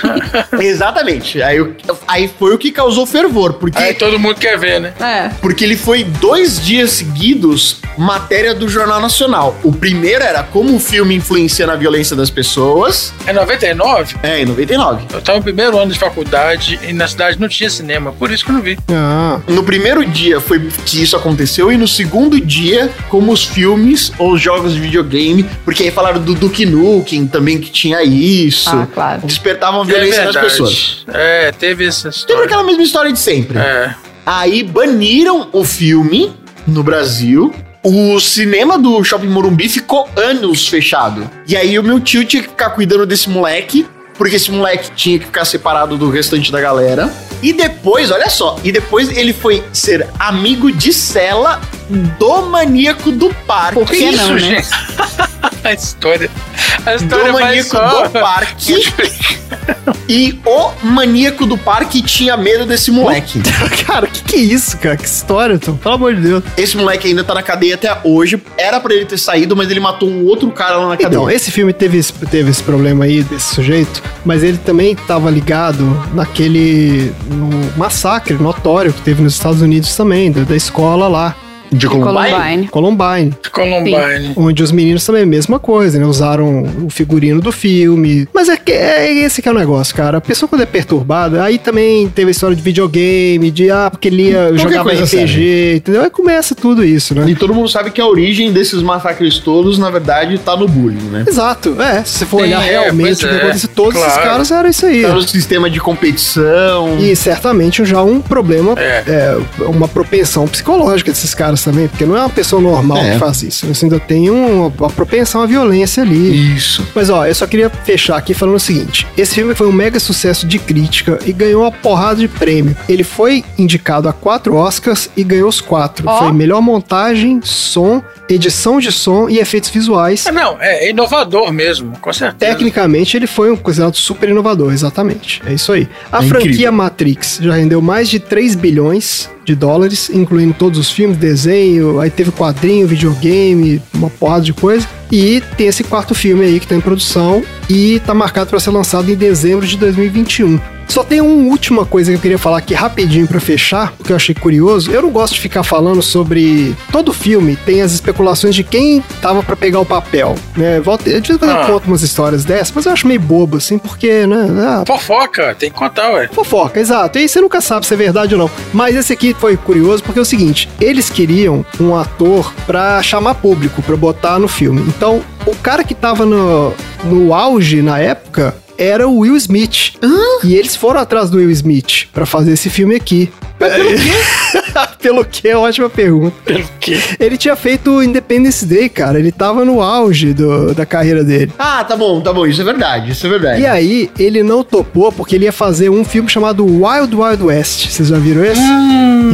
Exatamente. Aí, aí foi o que causou fervor, porque, Aí todo mundo quer ver, né? é. porque ele foi dois dias seguidos matéria do Jornal Nacional. O primeiro era como o filme influencia na violência das pessoas. É 99? É, em 99. Eu tava no primeiro ano de faculdade e na cidade não tinha cinema, por isso que eu não vi. Ah, No primeiro dia foi que isso aconteceu, e no segundo dia, como os filmes ou os jogos de videogame, porque aí falaram do Duke Nukem também que tinha isso. Ah, claro. Despertavam a violência é nas pessoas. É, teve essa história. aquela mesma história de sempre. É. Aí baniram o filme no Brasil. O cinema do Shopping Morumbi ficou anos fechado. E aí o meu tio tinha que ficar cuidando desse moleque, porque esse moleque tinha que ficar separado do restante da galera. E depois, olha só, e depois ele foi ser amigo de cela do maníaco do parque. Por que isso, não, né? gente? A história. A história Do vai maníaco só. do parque. e o maníaco do parque tinha medo desse moleque. cara, que que é isso, cara? Que história, Tom? Pelo amor de Deus. Esse moleque ainda tá na cadeia até hoje. Era pra ele ter saído, mas ele matou um outro cara lá na cadeia. Então, esse filme teve, esse- teve esse problema aí desse sujeito, mas ele também estava ligado naquele no massacre notório que teve nos Estados Unidos também, da escola lá, de Columbine. Columbine, Columbine. onde os meninos também a mesma coisa, né? Usaram o figurino do filme. Mas é, que, é esse que é o negócio, cara. A pessoa quando é perturbada, aí também teve a história de videogame, de ah, porque ele ia Qualquer jogava RPG, entendeu? Aí começa tudo isso, né? E todo mundo sabe que a origem desses massacres todos, na verdade, tá no bullying, né? Exato, é. Se você for Sim, olhar é, realmente o que é, aconteceu, todos esses claro. caras eram isso aí. Tá no sistema de competição. E certamente já um problema, É. é, uma propensão psicológica desses caras também, porque não é uma pessoa normal É. que faz isso. Você ainda tem um- uma propensão à violência ali. Isso. Mas ó, eu só queria fechar aqui falando o seguinte: esse filme foi um mega sucesso de crítica e ganhou uma porrada de prêmio. Ele foi indicado a quatro Oscars e ganhou os quatro. Ó. Foi melhor montagem, som, edição de som e efeitos visuais. Ah, não, é inovador mesmo, com certeza. Tecnicamente, ele foi um considerado super inovador, exatamente. É isso aí. A É franquia incrível. Matrix já rendeu mais de 3 bilhões de dólares, incluindo todos os filmes, desenho, aí teve quadrinho, videogame, uma porrada de coisa. E tem esse quarto filme aí que tá em produção e tá marcado para ser lançado em dezembro de 2021. Só tem uma última coisa que eu queria falar aqui rapidinho pra fechar, porque eu achei curioso. Eu não gosto de ficar falando sobre todo filme tem as especulações de quem tava pra pegar o papel, né? Volta, eu Ah. conto umas histórias dessas, mas eu acho meio bobo assim, porque, né, ah, Fofoca, tem que contar, ué. Fofoca, exato. E aí você nunca sabe se é verdade ou não. Mas esse aqui foi curioso porque é o seguinte: eles queriam um ator pra chamar público, pra botar no filme. Então, o cara que tava no, no auge na época era o Will Smith. E eles foram atrás do Will Smith pra fazer esse filme aqui. Pelo que? É ótima pergunta. Pelo quê? Ele tinha feito Independence Day, cara. Ele tava no auge do- da carreira dele. Ah, tá bom, tá bom. Isso é verdade, isso é verdade. E aí, ele não topou porque ele ia fazer um filme chamado Wild Wild West. Vocês já viram esse?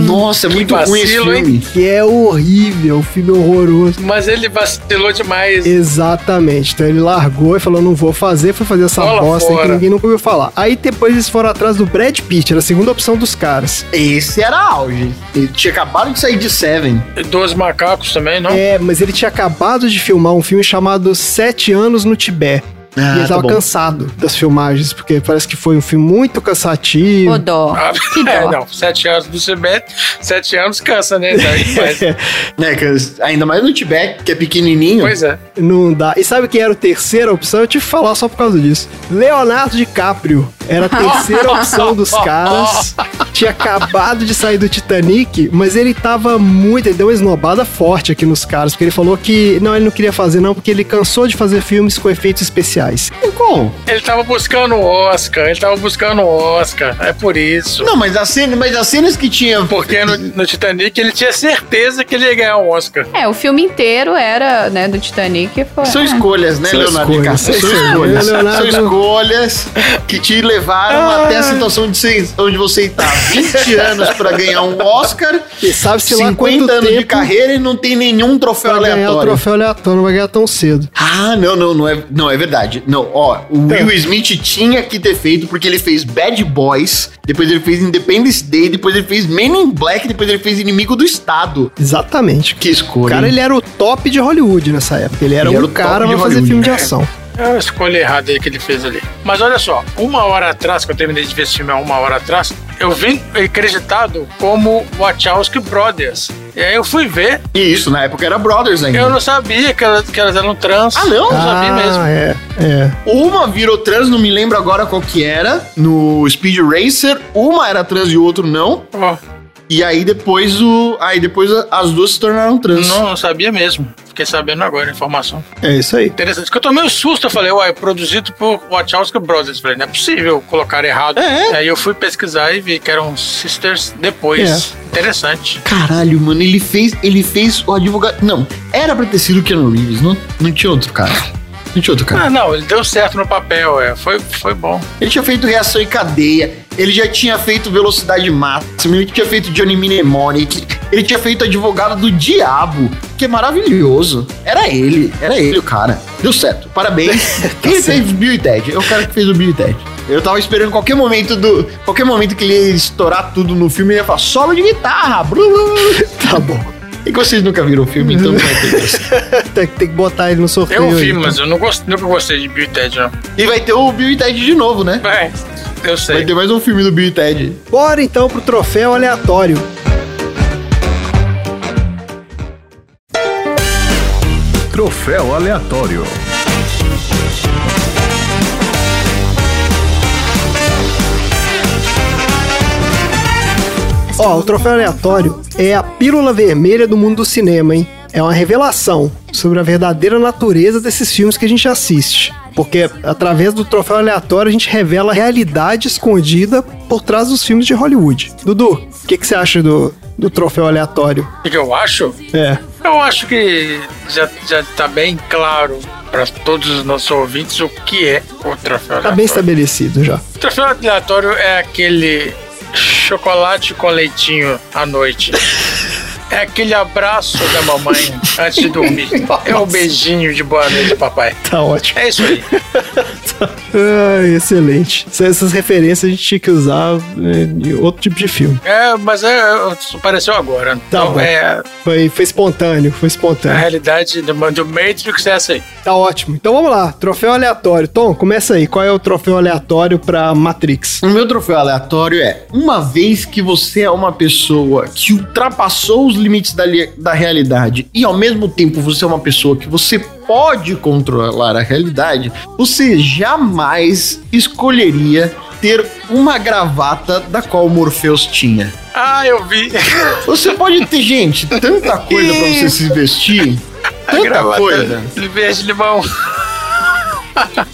Nossa, é muito ruim esse vacilo, hein? filme. Que é horrível, um filme horroroso. Mas ele vacilou demais. Exatamente. Então ele largou e falou: não vou fazer, foi fazer essa Bola bosta aí que ninguém nunca ouviu falar. Aí depois eles foram atrás do Brad Pitt, era a segunda opção dos caras. Esse era auge. Ele tinha acabado de sair de Seven. Dois macacos também, não? É, mas ele tinha acabado de filmar um filme chamado Sete Anos no Tibete. Ah, e ele tá tava bom. cansado das filmagens, porque parece que foi um filme muito cansativo. Ô, dó. Ah, Que dó. é, não, sete anos do Cibete, sete anos cansa, né? Daí, mas, que ainda mais no Tibete, que é pequenininho. pois é. Não dá. E sabe quem era a terceira opção? Eu tive que falar só por causa disso. Leonardo DiCaprio. Era a terceira opção dos caras. Tinha acabado de sair do Titanic, mas ele tava muito. Ele deu uma esnobada forte aqui nos caras, porque ele falou que. Não, ele não queria fazer, não, porque ele cansou de fazer filmes com efeitos especiais. Como? Ele tava buscando o Oscar, ele tava buscando o Oscar, é por isso. Não, mas as cenas, mas as cenas que tinha. Porque no, no Titanic ele tinha certeza que ele ia ganhar um Oscar. É, o filme inteiro era, né, do Titanic. Foi, São é. escolhas, né, São Leonardo escolhas, DiCaprio? são escolhas. São escolhas que te levaram até a situação de ser, onde você tá 20 anos pra ganhar um Oscar, E sabe-se lá 50 quanto anos de carreira e não tem nenhum troféu pra ganhar o aleatório. troféu aleatório, não vai ganhar tão cedo. Ah, não, não, não é, não é verdade. Não, ó, o Will Smith tinha que ter feito porque ele fez Bad Boys, depois ele fez Independence Day, depois ele fez Men in Black, depois ele fez Inimigo do Estado. Exatamente. Que escolha. O cara, hein? ele era o top de Hollywood nessa época. Ele era Ele um era cara pra fazer Hollywood. filme de ação. É a escolha errada aí que ele fez ali. Mas olha só, uma hora atrás, que eu terminei de ver esse filme há uma hora atrás, eu vim acreditado como Wachowski Brothers. E aí eu fui ver, E isso, na época era Brothers ainda. eu não sabia que elas, que elas eram trans. Ah, não? Não sabia mesmo. é, é. Uma virou trans, não me lembro agora qual que era, no Speed Racer. Uma era trans e o outro não. Ó, E aí depois o. Aí depois as duas se tornaram trans. não, não sabia mesmo. Fiquei sabendo agora a informação. É isso aí. Interessante. Que eu tomei um susto, eu falei, uai, produzido por Wachowski Brothers. Falei, não é possível colocar errado. É. Aí eu fui pesquisar e vi que eram sisters depois. Interessante. Caralho, mano, ele fez. Ele fez o advogado. Não, era pra ter sido o Keanu Reeves, não, não tinha outro cara. Outro cara. Ah, não, ele deu certo no papel, é. Foi, foi bom. Ele tinha feito reação em cadeia, ele já tinha feito velocidade máxima, ele tinha feito Johnny Mnemonic, ele tinha feito advogado do diabo, que é maravilhoso. Era ele, era ele o cara. Deu certo, parabéns. Quem fez o Bill e Ted? É o cara que fez o Bill e Ted. Eu tava esperando qualquer momento do. Qualquer momento que ele ia estourar tudo no filme, ele ia falar solo de guitarra. Blu, blu. Tá bom. E que vocês nunca viram o filme, então não vai ter isso. tem, tem que botar ele no sorteio. Eu vi, aí, mas tá? eu não gost, nunca gostei de Bill e Ted, não. E vai ter o Bill e Ted de novo, né? É, eu Vai sei. ter mais um filme do Bill e Ted. Bora então pro troféu aleatório. Troféu aleatório. Ó, o troféu aleatório é a pílula vermelha do mundo do cinema, hein? É uma revelação sobre a verdadeira natureza desses filmes que a gente assiste. Porque através do troféu aleatório a gente revela a realidade escondida por trás dos filmes de Hollywood. Dudu, o que, que você acha do, do troféu aleatório? O que eu acho? É. Eu acho que já, já tá bem claro para todos os nossos ouvintes o que é o troféu Tá bem aleatório. estabelecido já. O troféu aleatório é aquele chocolate com leitinho à noite. É aquele abraço da mamãe antes de dormir. É o beijinho de boa noite, papai. Tá ótimo. É isso aí. Ai, excelente. Essas- Essas referências a gente tinha que usar é, em outro tipo de filme. É, mas é, isso apareceu agora. Tá então bom. é Foi, foi espontâneo, foi a espontâneo. realidade do, do Matrix é essa aí. Tá ótimo. Então vamos lá, troféu aleatório. Tom, começa aí. Qual é o troféu aleatório pra Matrix? O meu troféu aleatório é: uma vez que você é uma pessoa que ultrapassou os limites da, da realidade e ao mesmo tempo você é uma pessoa que você pode controlar a realidade, você jamais escolheria ter uma gravata da qual o Morpheus tinha. Ah, eu vi. Você pode ter, gente, tanta coisa pra você se vestir. Tanta coisa. de verde limão.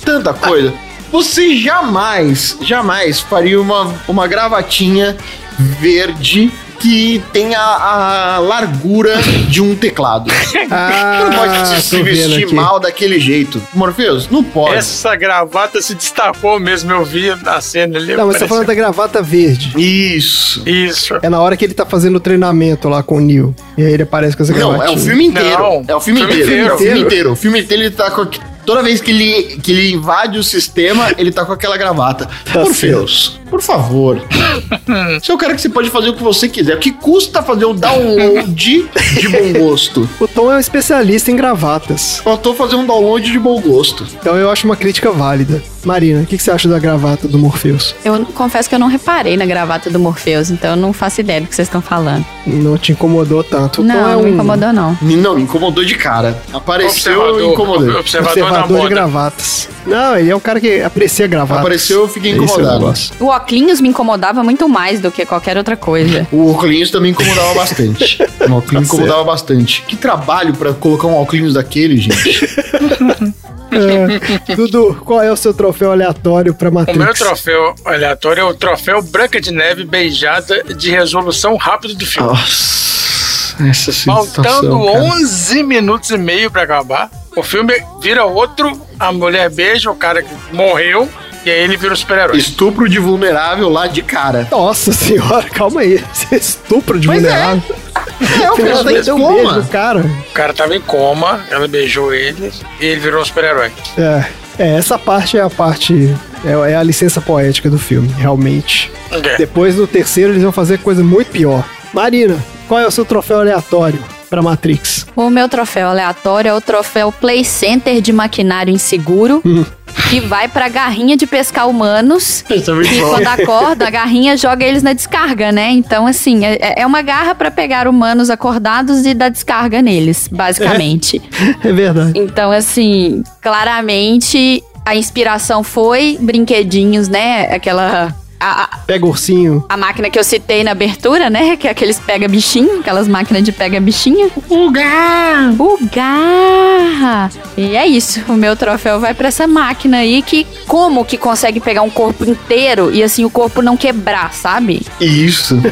tanta coisa. Você jamais, jamais faria uma, uma gravatinha verde que tenha a largura de um teclado. Ah, não pode se vestir aqui. mal daquele jeito. Morpheus, não pode. Essa gravata se destacou mesmo, eu vi na cena ali. Não, mas você tá falando da gravata verde. Isso. Isso. É na hora que ele tá fazendo o treinamento lá com o Neil. E aí ele aparece com essa Não, gravatinha. é o filme inteiro. Não, é o filme filme inteiro. inteiro. É o filme inteiro. O filme inteiro ele tá com. Toda vez que ele, que ele invade o sistema, ele tá com aquela gravata. Tá Morpheus, por favor. Você é o cara que você pode fazer o que você quiser. O que custa fazer o download de bom gosto? O Tom é um especialista em gravatas. Faltou fazer um download de bom gosto. Então eu acho uma crítica válida. Marina, o que, que você acha da gravata do Morpheus? Eu confesso que eu não reparei na gravata do Morpheus, então eu não faço ideia do que vocês estão falando. Não te incomodou tanto? Não, é não um me incomodou, não. Não, me incomodou de cara. Apareceu e Observador, incomodou. observador, observador de moda. gravatas. Não, ele é um cara que aprecia gravatas. Apareceu, eu fiquei é o incomodado. negócio. O Oclinhos me incomodava muito mais do que qualquer outra coisa. O óculos também incomodava bastante. O óculos incomodava bastante. Que trabalho pra colocar um óculos daquele, gente. É. Dudu, qual é o seu troféu aleatório pra O Matrix? meu troféu aleatório é o troféu Branca de Neve beijada de resolução rápida do filme. Nossa, essa Faltando 11 minutos e meio pra acabar, o filme vira outro, a mulher beija o cara que morreu, e aí ele vira o super-herói. Estupro de vulnerável lá de cara. Nossa senhora, calma aí. Você é estupro de Pois é. vulnerável. É, o cara tá em um coma. cara. O cara tava em coma, ela beijou ele, e ele virou um super-herói. É, é, essa parte é a parte. É, é a licença poética do filme, realmente. É. Depois do terceiro, eles vão fazer coisa muito pior. Marina, qual é o seu troféu aleatório pra Matrix? O meu troféu aleatório é o troféu Play Center de maquinário inseguro, que vai pra garrinha de pescar humanos. Isso é muito E bom. quando acorda, a garrinha joga eles na descarga, né? Então, assim, é, é uma garra pra pegar humanos acordados e dar descarga neles, basicamente. É verdade. Então, assim, claramente a inspiração foi brinquedinhos, né? Aquela. A, a- Pega ursinho. a máquina que eu citei na abertura, né? Que é aqueles pega bichinho, aquelas máquinas de pega bichinho. O gar. O garra! E é isso, o meu troféu vai pra essa máquina aí que como que consegue pegar um corpo inteiro e assim o corpo não quebrar, sabe? Isso.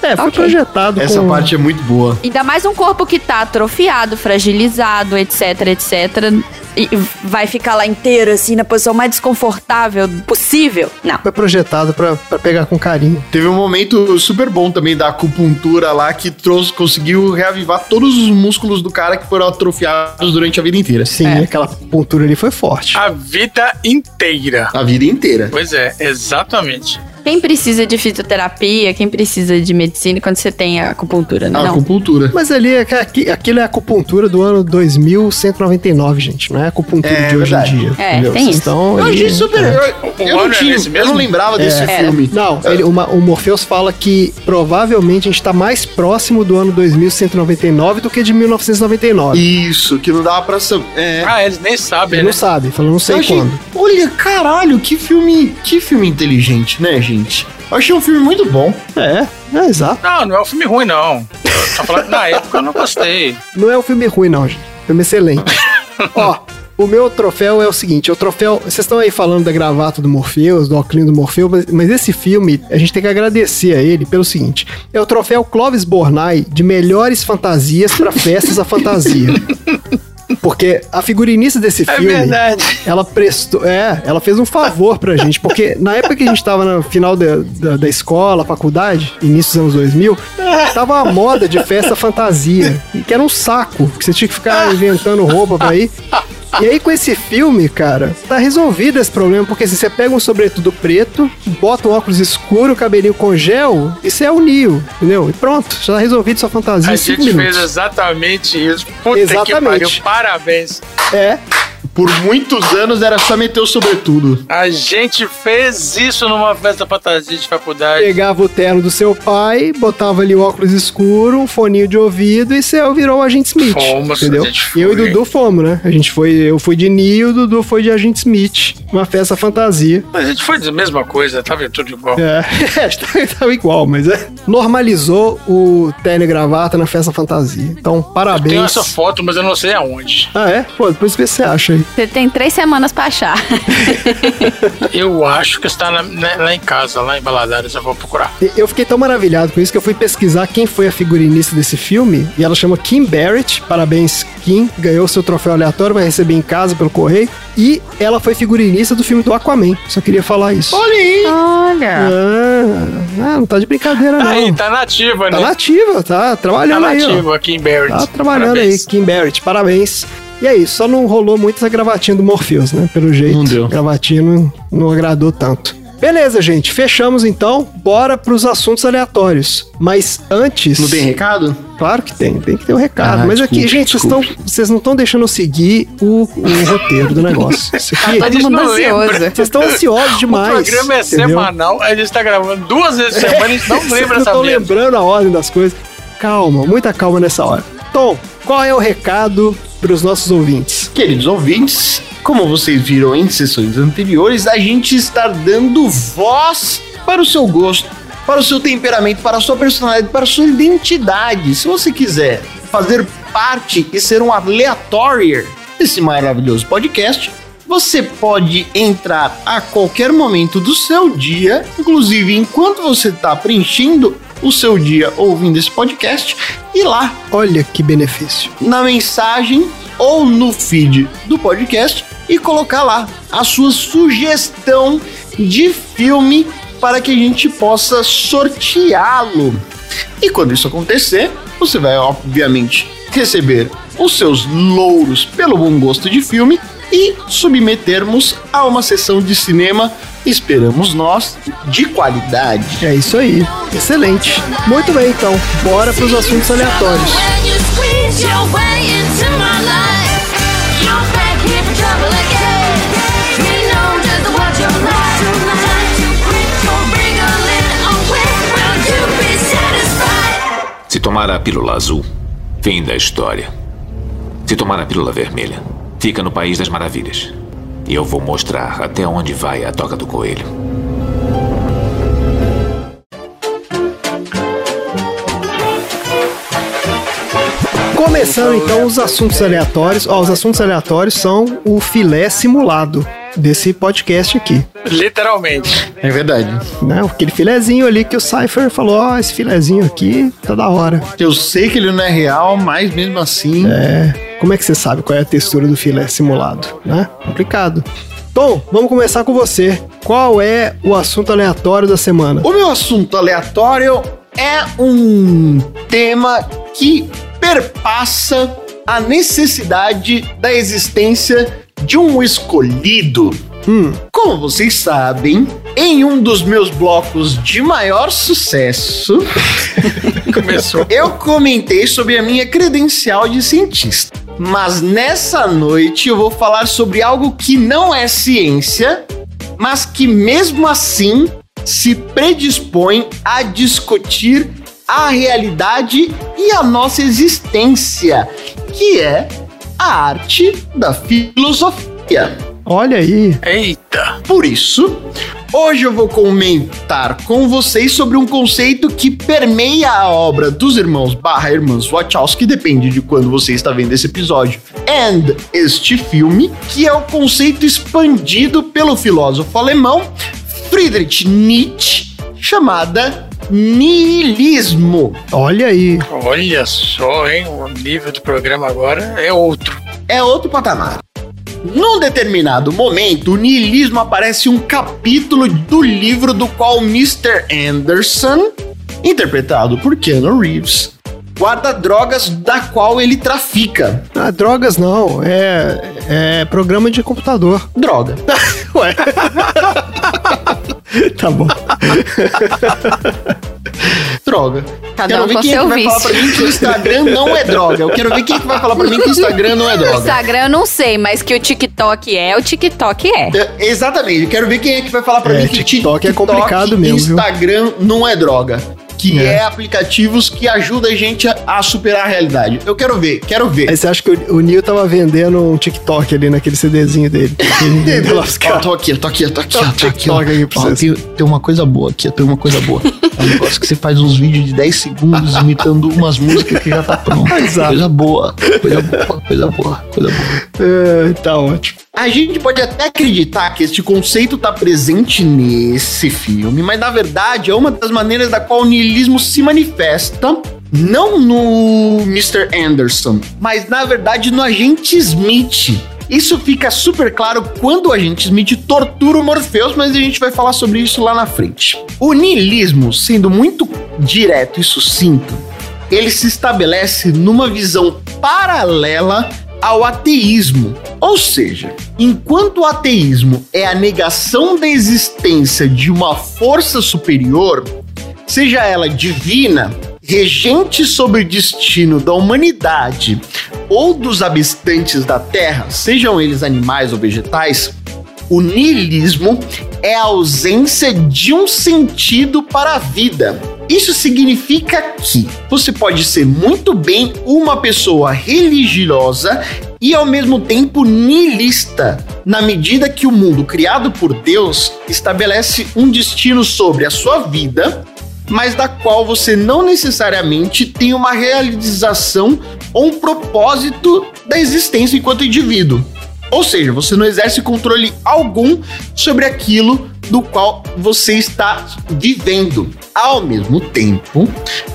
É, foi Ok. projetado Essa com... parte é muito boa. Ainda mais um corpo que tá atrofiado, fragilizado, etc, etc. E vai ficar lá inteiro, assim, na posição mais desconfortável possível. Não. Foi projetado pra, pra pegar com carinho. Teve um momento super bom também da acupuntura lá que trouxe, conseguiu reavivar todos os músculos do cara que foram atrofiados durante a vida inteira. Sim, É. aquela pontura ali foi forte. A vida inteira. A vida inteira. Pois é, exatamente. Quem precisa de fisioterapia, quem precisa de medicina quando você tem a acupuntura, né? A Não. acupuntura. Mas ali, é aquilo é a acupuntura do ano 2199, gente. Não é a acupuntura É, de hoje verdade. em dia. É, entendeu? tem Vocês isso. ali- achei super. é. Eu, eu não é tinha, eu mesmo? não lembrava desse É. filme. Não, ele, uma- o Morpheus fala que provavelmente a gente tá mais próximo do ano 2199 do que de 1999. Isso, que não dava pra saber. É. Ah, eles nem sabem, Ele né? não sabe, falou não sei Eu achei- quando. Olha, caralho, que filme, que filme inteligente, né, gente? Eu achei um filme muito bom. É, é exato. Não, não é um filme ruim, não. Eu tô falando, na época eu não gostei. Não é um filme ruim, não, gente. Filme excelente. Ó, o meu troféu é o seguinte: o troféu. Vocês estão aí falando da gravata do Morpheus, do óculos do Morpheus, mas, mas esse filme, a gente tem que agradecer a ele pelo seguinte: é o troféu Clovis Bornai de melhores fantasias pra festas à fantasia. Porque a figurinista desse É filme. verdade. Ela prestou. É, ela fez um favor pra gente. Porque na época que a gente tava no final da, da, da escola, faculdade, início dos anos 2000, tava a moda de festa fantasia. Que era um saco. Que você tinha que ficar inventando roupa pra ir. E aí, com esse filme, cara, tá resolvido esse problema, porque se você pega um sobretudo preto, bota um óculos escuro, cabelinho com gel, isso é o Neo, entendeu? E pronto, já tá resolvido sua fantasia A gente minutos. fez exatamente isso. Puta que Exatamente. pariu, parabéns. É, Por muitos anos era só meter o sobretudo. A gente fez isso numa festa fantasia de faculdade. pegava o terno do seu pai, botava ali o óculos escuro, um foninho de ouvido e você virou o Agente Smith. Fomos, entendeu? a gente foi. Eu e Dudu fomos, né? A gente foi, eu fui de Neo, o Dudu foi de Agente Smith. Uma festa fantasia. Mas a gente foi a mesma coisa, tava tudo igual. É, tava igual, mas é. Normalizou o terno e gravata na festa fantasia. Então, Tenho parabéns. essa foto, mas eu não sei aonde. Ah, é? Pô, depois vê se você acha aí. Você tem três semanas pra achar. Eu acho que está na- na- lá em casa, lá em Baladares, eu vou procurar. Eu fiquei tão maravilhado com isso que eu fui pesquisar quem foi a figurinista desse filme e ela chama Kim Barrett. Parabéns, Kim. Ganhou seu troféu aleatório, vai receber em casa pelo correio. E ela foi figurinista do filme do Aquaman. Só queria falar isso. Olha aí! Olha. Ah, ah, não tá de brincadeira, não. Aí, tá nativa, Tá né? nativa, tá Tá trabalhando aí, ó. nativa aqui em Barrett. Tá trabalhando Parabéns. aí, Kim Barrett, parabéns. E é isso, só não rolou muito essa gravatinha do Morpheus, né? Pelo jeito. Não deu. A gravatinha não, não agradou tanto. Beleza, gente, fechamos então. Bora pros assuntos aleatórios. Mas antes. Não tem recado? Claro que tem, tem que ter um recado. Ah, Mas aqui, desculpe, gente, vocês desculpe. tão- vocês não estão deixando eu seguir o, o roteiro do negócio. Isso aqui. A Todo gente mundo não ansioso. Vocês estão ansiosos O demais. programa é entendeu? semanal, a gente tá gravando duas vezes por semana, a gente não Vocês lembra não essa estão lembrando a ordem das coisas. Calma, muita calma nessa hora. Tom, qual é o recado para os nossos ouvintes? Queridos ouvintes, como vocês viram em sessões anteriores, a gente está dando voz para o seu gosto, para o seu temperamento, para a sua personalidade, para a sua identidade. Se você quiser fazer parte e ser um aleatório desse maravilhoso podcast, você pode entrar a qualquer momento do seu dia, inclusive enquanto você está preenchendo o seu dia ouvindo esse podcast, e lá Olha que benefício. na mensagem ou no feed do podcast e colocar lá a sua sugestão de filme para que a gente possa sorteá-lo. E quando isso acontecer, você vai obviamente receber os seus louros pelo bom gosto de filme e submetermos a uma sessão de cinema, esperamos nós, de qualidade. É isso aí. Excelente. Muito bem, então. Bora para os assuntos aleatórios. Se tomar a pílula azul, fim da história. Se tomar a pílula vermelha, fica no País das Maravilhas. E eu vou mostrar até onde vai a toca do coelho. Começando então os assuntos aleatórios. Ó, os assuntos aleatórios são o filé simulado desse podcast aqui. Literalmente. É verdade. Né? Aquele filezinho ali que o Cypher falou: Ó, esse filezinho aqui tá da hora. Eu sei que ele não é real, mas mesmo assim. É. Como é que você sabe qual é a textura do filé simulado? Né? Complicado. Tom, vamos começar com você. Qual é o assunto aleatório da semana? O meu assunto aleatório é um tema que perpassa a necessidade da existência de um escolhido. Hum, Como vocês sabem, em um dos meus blocos de maior sucesso, Começou. eu comentei sobre a minha credencial de cientista. Mas nessa noite eu vou falar sobre algo que não é ciência, mas que mesmo assim se predispõe a discutir a realidade e a nossa existência, que é a arte da filosofia. Olha aí. Eita. Por isso, hoje eu vou comentar com vocês sobre um conceito que permeia a obra dos irmãos barra irmãs Wachowski, depende de quando você está vendo esse episódio, and este filme, que é o conceito expandido pelo filósofo alemão Friedrich Nietzsche, chamada niilismo. Olha aí. Olha só, hein? O nível do programa agora é outro. é outro patamar. Num determinado momento, o niilismo aparece um capítulo do livro do qual Mr. Anderson, interpretado por Keanu Reeves, guarda drogas da qual ele trafica. Ah, drogas não, é, é programa de computador. Droga. Ué. tá bom. Droga. Cada quero um ver com quem é que vai falar pra mim que o Instagram não é droga. Eu quero ver quem é que vai falar pra mim que o Instagram não é O droga. Instagram eu não sei, mas que o TikTok é, o TikTok é. É, Exatamente, eu quero ver quem é que vai falar pra É, mim que TikTok é complicado mesmo, viu? Instagram não é droga. Que É. é, aplicativos que ajudam a gente a, superar a realidade. Eu quero ver, quero ver. Aí você acha que o, o Neil tava vendendo um TikTok ali naquele CDzinho dele. Os Ó, tô aqui, tô aqui, tô aqui, ó, um tô aqui, ó. Aqui pra Ó, tem, tem uma coisa boa aqui, tem uma coisa boa. É um negócio que você faz uns vídeos de 10 segundos imitando umas músicas que já tá pronto. Exato. Coisa boa, coisa boa, coisa boa, coisa boa. É, tá ótimo. A gente pode até acreditar que este conceito tá presente nesse filme, mas na verdade é uma das maneiras da qual o niilismo se manifesta, não no Mr. Anderson, mas na verdade no agente Smith. Isso fica super claro quando o agente Smith tortura o Morpheus, mas a gente vai falar sobre isso lá na frente. O niilismo, sendo muito direto e sucinto, ele se estabelece numa visão paralela ao ateísmo. Ou seja, enquanto o ateísmo é a negação da existência de uma força superior, seja ela divina, regente sobre o destino da humanidade ou dos habitantes da Terra, sejam eles animais ou vegetais, o niilismo é a ausência de um sentido para a vida. Isso significa que você pode ser muito bem uma pessoa religiosa e ao mesmo tempo niilista, na medida que o mundo criado por Deus estabelece um destino sobre a sua vida, mas da qual você não necessariamente tem uma realização ou um propósito da existência enquanto indivíduo. Ou seja, você não exerce controle algum sobre aquilo do qual você está vivendo. Ao mesmo tempo,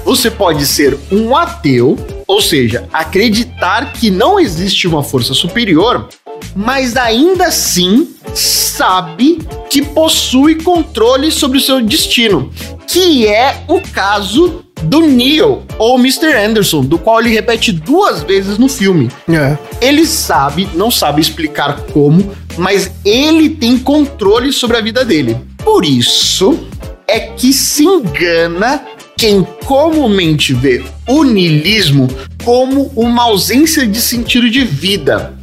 você pode ser um ateu, ou seja, acreditar que não existe uma força superior, mas ainda assim sabe que possui controle sobre o seu destino, que é o caso do Neo ou Mr. Anderson, do qual ele repete duas vezes no filme. É. Ele sabe, não sabe explicar como, mas ele tem controle sobre a vida dele. Por isso é que se engana quem comumente vê o niilismo como uma ausência de sentido de vida,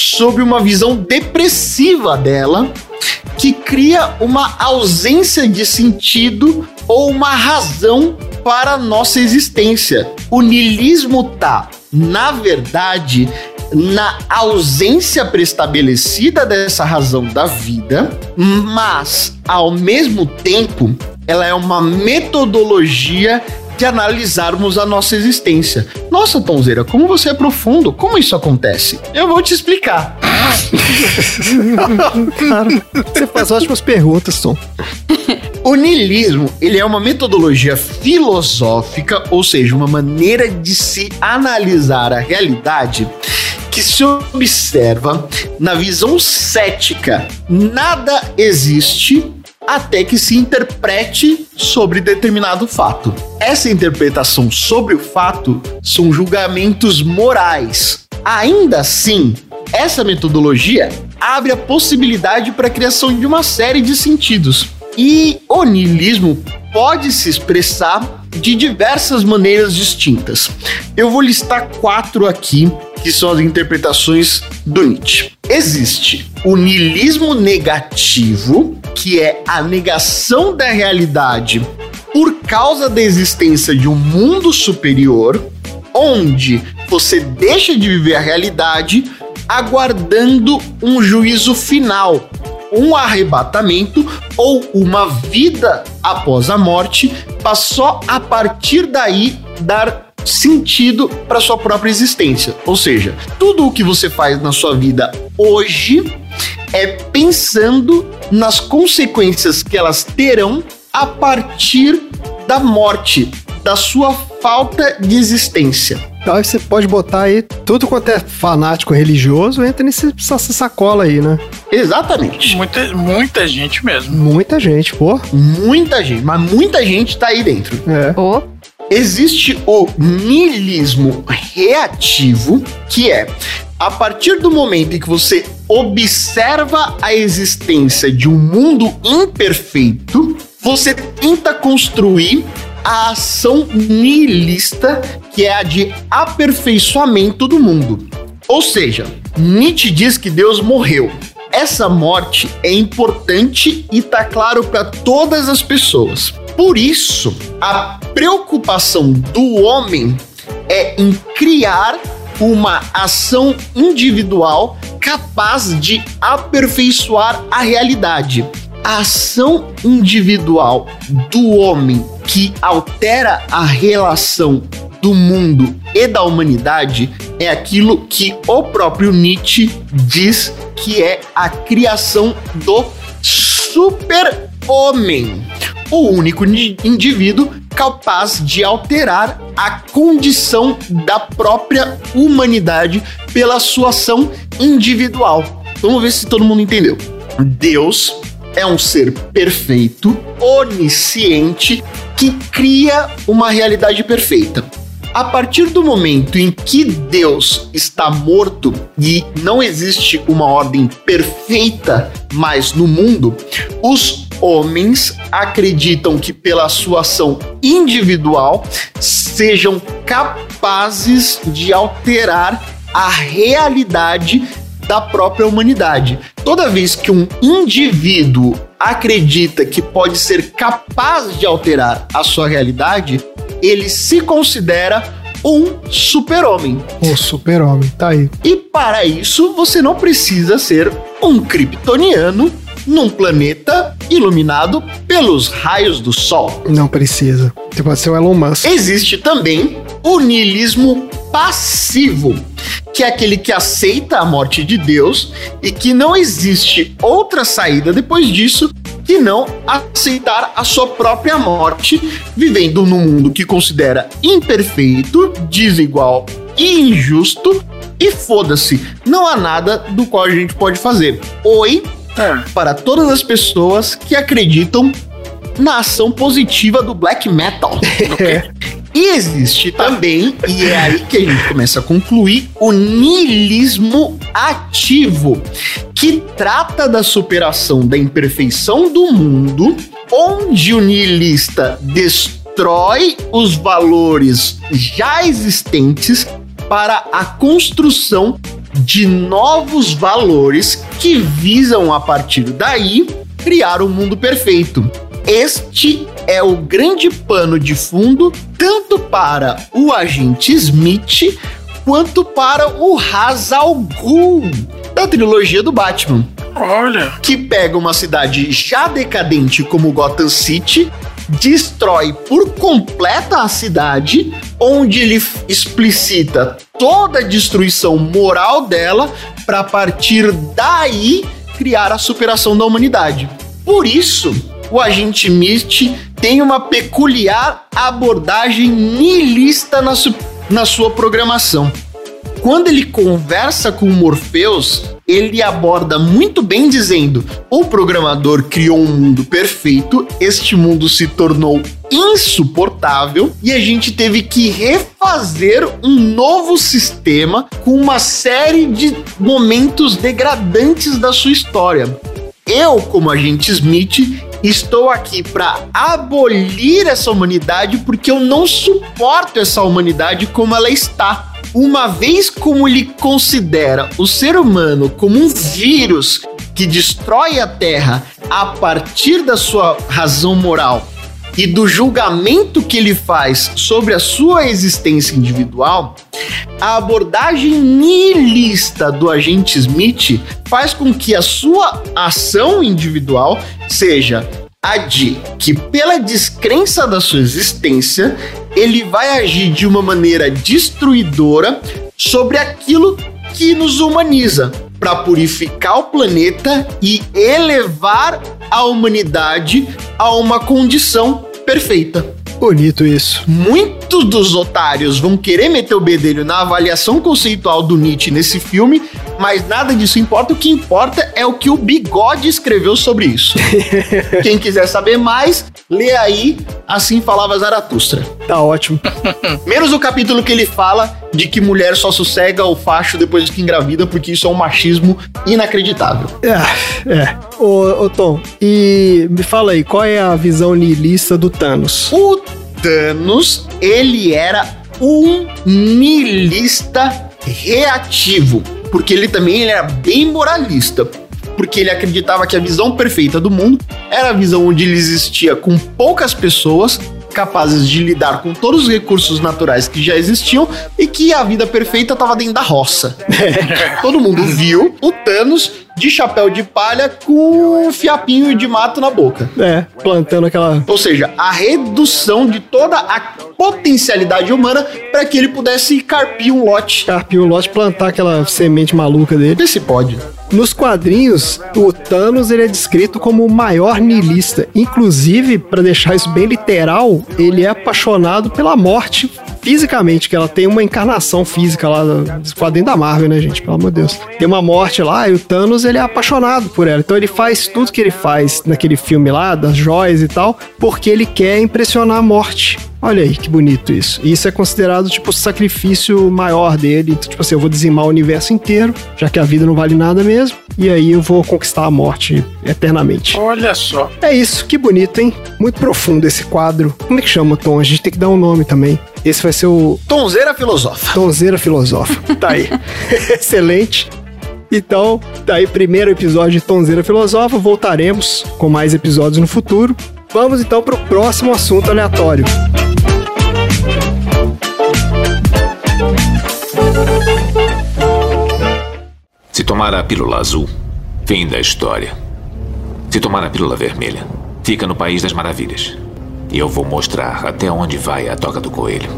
sob uma visão depressiva dela, que cria uma ausência de sentido ou uma razão para a nossa existência. O niilismo tá, na verdade, na ausência prestabelecida dessa razão da vida, mas ao mesmo tempo, ela é uma metodologia de analisarmos a nossa existência. Nossa, Tonzeira, como você é profundo, como isso acontece? Eu vou te explicar. Você faz ótimas perguntas, Tom. O niilismo, ele é uma metodologia filosófica, ou seja, uma maneira de se analisar a realidade que se observa na visão cética. Nada existe até que se interprete sobre determinado fato. Essa interpretação sobre o fato são julgamentos morais. Ainda assim, essa metodologia abre a possibilidade para a criação de uma série de sentidos. E o niilismo pode se expressar de diversas maneiras distintas. Eu vou listar quatro aqui, que são as interpretações do Nietzsche. Existe o niilismo negativo, que é a negação da realidade por causa da existência de um mundo superior, onde você deixa de viver a realidade aguardando um juízo final, um arrebatamento ou uma vida após a morte, para só a partir daí dar sentido para sua própria existência. Ou seja, tudo o que você faz na sua vida hoje é pensando nas consequências que elas terão a partir da morte, da sua falta de existência. Então aí você pode botar aí tudo quanto é fanático religioso, entra nesse- nessa sacola aí, né? Exatamente. Muita, muita gente mesmo. Muita gente, pô. Muita gente, mas muita gente tá aí dentro. É. Ô, Existe o niilismo reativo, que é a partir do momento em que você observa a existência de um mundo imperfeito, você tenta construir a ação nihilista, que é a de aperfeiçoamento do mundo. Ou seja, Nietzsche diz que Deus morreu. Essa morte é importante e tá claro para todas as pessoas. Por isso, a preocupação do homem é em criar uma ação individual capaz de aperfeiçoar a realidade. A ação individual do homem que altera a relação do mundo e da humanidade é aquilo que o próprio Nietzsche diz que é a criação do super-homem, o único ni- indivíduo capaz de alterar a condição da própria humanidade pela sua ação individual. Vamos ver se todo mundo entendeu. Deus é um ser perfeito, onisciente, que cria uma realidade perfeita. A partir do momento em que Deus está morto e não existe uma ordem perfeita mais no mundo, os homens acreditam que pela sua ação individual sejam capazes de alterar a realidade da própria humanidade. Toda vez que um indivíduo acredita que pode ser capaz de alterar a sua realidade, ele se considera um super-homem. O super-homem, tá aí. E para isso, você não precisa ser um kryptoniano num planeta iluminado pelos raios do sol. Não precisa. Você pode ser o Elon Musk. Existe também o niilismo passivo, que é aquele que aceita a morte de Deus e que não existe outra saída depois disso que não aceitar a sua própria morte, vivendo num mundo que considera imperfeito, desigual e injusto. E foda-se, não há nada do qual a gente pode fazer. Oi É. para todas as pessoas que acreditam na ação positiva do black metal. E existe também, e é aí que a gente começa a concluir, o niilismo ativo, que trata da superação da imperfeição do mundo, onde o niilista destrói os valores já existentes para a construção de novos valores que visam, a partir daí, criar um mundo perfeito. Este é o grande pano de fundo tanto para o agente Smith quanto para o Ra's al Ghul da trilogia do Batman Olha. que pega uma cidade já decadente como Gotham City, destrói por completa a cidade, onde ele explicita toda a destruição moral dela para partir daí criar a superação da humanidade. Por isso, o agente Smith tem uma peculiar abordagem nihilista na, na sua programação. Quando ele conversa com Morpheus, ele aborda muito bem dizendo: o programador criou um mundo perfeito, este mundo se tornou insuportável e a gente teve que refazer um novo sistema com uma série de momentos degradantes da sua história. Eu, como agente Smith, estou aqui para abolir essa humanidade porque eu não suporto essa humanidade como ela está. Uma vez como ele considera o ser humano como um vírus que destrói a Terra a partir da sua razão moral e do julgamento que ele faz sobre a sua existência individual, a abordagem nihilista do agente Smith faz com que a sua ação individual seja a de que, pela descrença da sua existência, ele vai agir de uma maneira destruidora sobre aquilo que nos humaniza, para purificar o planeta e elevar a humanidade a uma condição perfeita. Bonito isso. Muitos dos otários vão querer meter o bedelho na avaliação conceitual do Nietzsche nesse filme, mas nada disso importa. O que importa é o que o Bigode escreveu sobre isso. Quem quiser saber mais, lê aí Assim Falava Zaratustra. Tá ótimo. Menos o capítulo que ele fala de que mulher só sossega o facho depois que engravida, porque isso é um machismo inacreditável. É, é. Ô, ô, Tom, e me fala aí, qual é a visão niilista do Thanos? O Thanos, ele era um niilista reativo, porque ele também ele era bem moralista, porque ele acreditava que a visão perfeita do mundo era a visão onde ele existia com poucas pessoas capazes de lidar com todos os recursos naturais que já existiam e que a vida perfeita estava dentro da roça. Todo mundo viu o Thanos de chapéu de palha com um fiapinho de mato na boca. É, plantando aquela. Ou seja, a redução de toda a potencialidade humana para que ele pudesse carpir um lote. Carpir o lote, plantar aquela semente maluca dele. Vê se pode. Nos quadrinhos, o Thanos ele é descrito como o maior niilista. Inclusive, para deixar isso bem literal, ele é apaixonado pela morte fisicamente, que ela tem uma encarnação física lá do quadrinho da Marvel, né, gente? Pelo amor de Deus. Tem uma morte lá e o Thanos ele é apaixonado por ela. Então ele faz tudo que ele faz naquele filme lá, das joias e tal, porque ele quer impressionar a morte. Olha aí que bonito isso. E isso é considerado, tipo, o sacrifício maior dele. Então, tipo assim, eu vou dizimar o universo inteiro, já que a vida não vale nada mesmo. E aí eu vou conquistar a morte eternamente. Olha só. É isso, que bonito, hein? Muito profundo esse quadro. Como é que chama, Tom? A gente tem que dar um nome também. Esse vai ser o Tonzeira filosofa. Tonzeira Filosófica. Tá aí. Excelente. Então, tá aí primeiro episódio de Tonzeira Filosofa. Voltaremos com mais episódios no futuro. Vamos então pro próximo assunto aleatório. Se tomar a pílula azul, fim da história. Se tomar a pílula vermelha, fica no País das Maravilhas. E eu vou mostrar até onde vai a toca do coelho.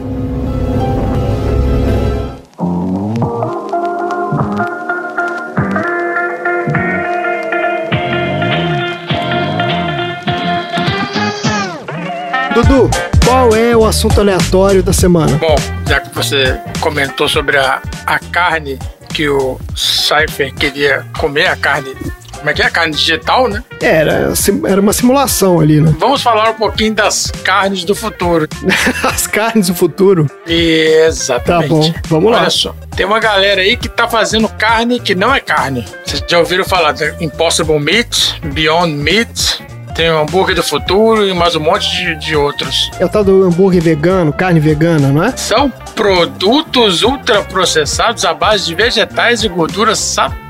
Dudu, qual é o assunto aleatório da semana? Bom, já que você comentou sobre a, a carne que o Cypher queria comer, a carne. Como é que é? A carne digital, né? Era, sim- era uma simulação ali, né? Vamos falar um pouquinho das carnes do futuro. As carnes do futuro. Exatamente. Tá bom, vamos lá. Olha só, tem uma galera aí que tá fazendo carne que não é carne. Vocês já ouviram falar da Impossible Meat, Beyond Meat, tem o hambúrguer do futuro e mais um monte de, de outros. É o tal do hambúrguer vegano, carne vegana, não é? São produtos ultraprocessados à base de vegetais e gorduras saturadas.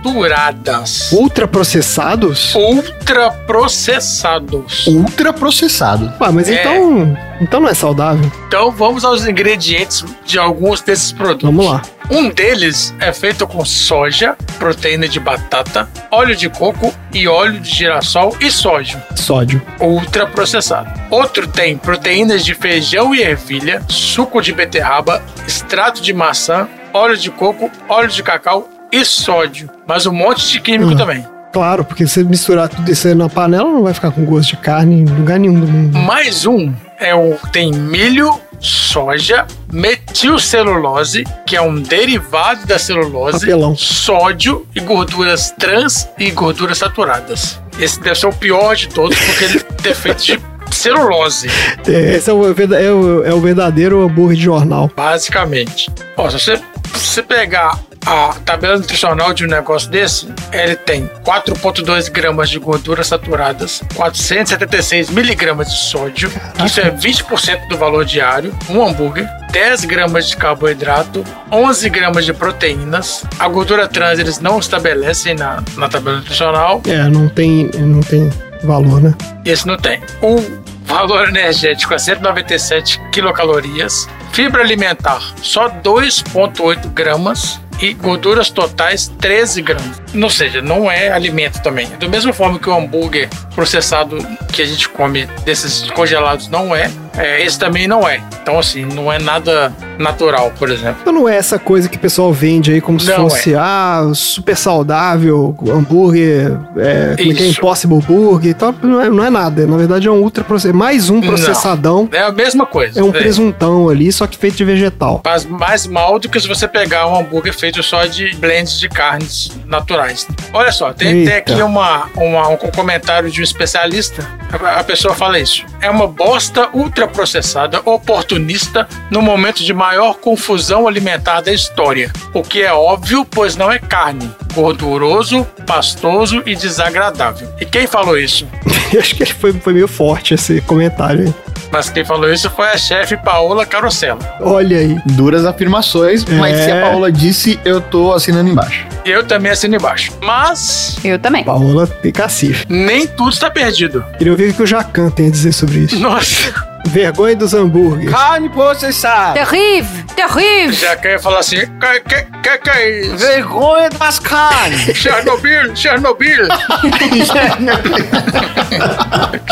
Ultraprocessados? Ultraprocessados. Ultra processado. Ué, mas É. então. Então não é saudável. Então vamos aos ingredientes de alguns desses produtos. Vamos lá. Um deles é feito com soja, proteína de batata, óleo de coco e óleo de girassol e sódio, Sódio. ultraprocessado. Outro tem proteínas de feijão e ervilha, suco de beterraba, extrato de maçã, óleo de coco, óleo de cacau e sódio. Mas um monte de químico Hum. também. Claro, porque se misturar tudo isso na panela, não vai ficar com gosto de carne em lugar nenhum do mundo. Mais um é o tem milho, soja, metilcelulose, que é um derivado da celulose, Papelão. sódio e gorduras trans e gorduras saturadas. Esse deve ser o pior de todos, porque ele é feito de celulose, É, Esse é o, é o- é o verdadeiro hambúrguer de jornal. basicamente. Ó, se você, se você pegar a tabela nutricional de um negócio desse, ele tem 4,2 gramas de gorduras saturadas, 476 miligramas de sódio, isso é 20% do valor diário, um hambúrguer, 10 gramas de carboidrato, 11 gramas de proteínas. A gordura trans eles não estabelecem na, na tabela nutricional, É, não tem, não tem valor, né? esse não tem. O valor energético é 197 quilocalorias. Fibra alimentar, só 2,8 gramas. E gorduras totais, 13 gramas. Ou seja, não é alimento também. Da mesma forma que o hambúrguer processado que a gente come desses congelados não é, é, esse também não é. Então, assim, não é nada natural, por exemplo. Então não é essa coisa que o pessoal vende aí como se Não é. fosse, ah, super saudável, hambúrguer, é, como é que é? Impossible Burger e tal. Não é, não é nada. Na verdade é um ultra processadão. Mais um processadão. É a mesma coisa. É um É. presuntão ali, só que feito de vegetal. faz mais mal do que se você pegar um hambúrguer feito só de blends de carnes naturais. Olha só, tem, tem aqui uma, uma- um comentário de um especialista. A, a pessoa fala isso. É uma bosta ultraprocessada, oportunista, no momento de maior confusão alimentar da história. O que é óbvio, pois não é carne. Gorduroso, pastoso e desagradável. E quem falou isso? Acho que ele foi, foi meio forte esse comentário aí. Mas quem falou isso foi a chefe Paola Carosella. Olha aí. Duras afirmações, mas É. se a Paola disse, eu tô assinando embaixo. Eu também assino embaixo. Mas Eu também. Paola tem cacife. nem tudo está perdido. Queria ouvir o que o Jacan tem a dizer sobre isso. Nossa, Vergonha dos hambúrgueres. Carne processada. Terrível, terrível. já quer falar assim, que que, que, que é isso? Vergonha das carnes. Chernobyl, Chernobyl.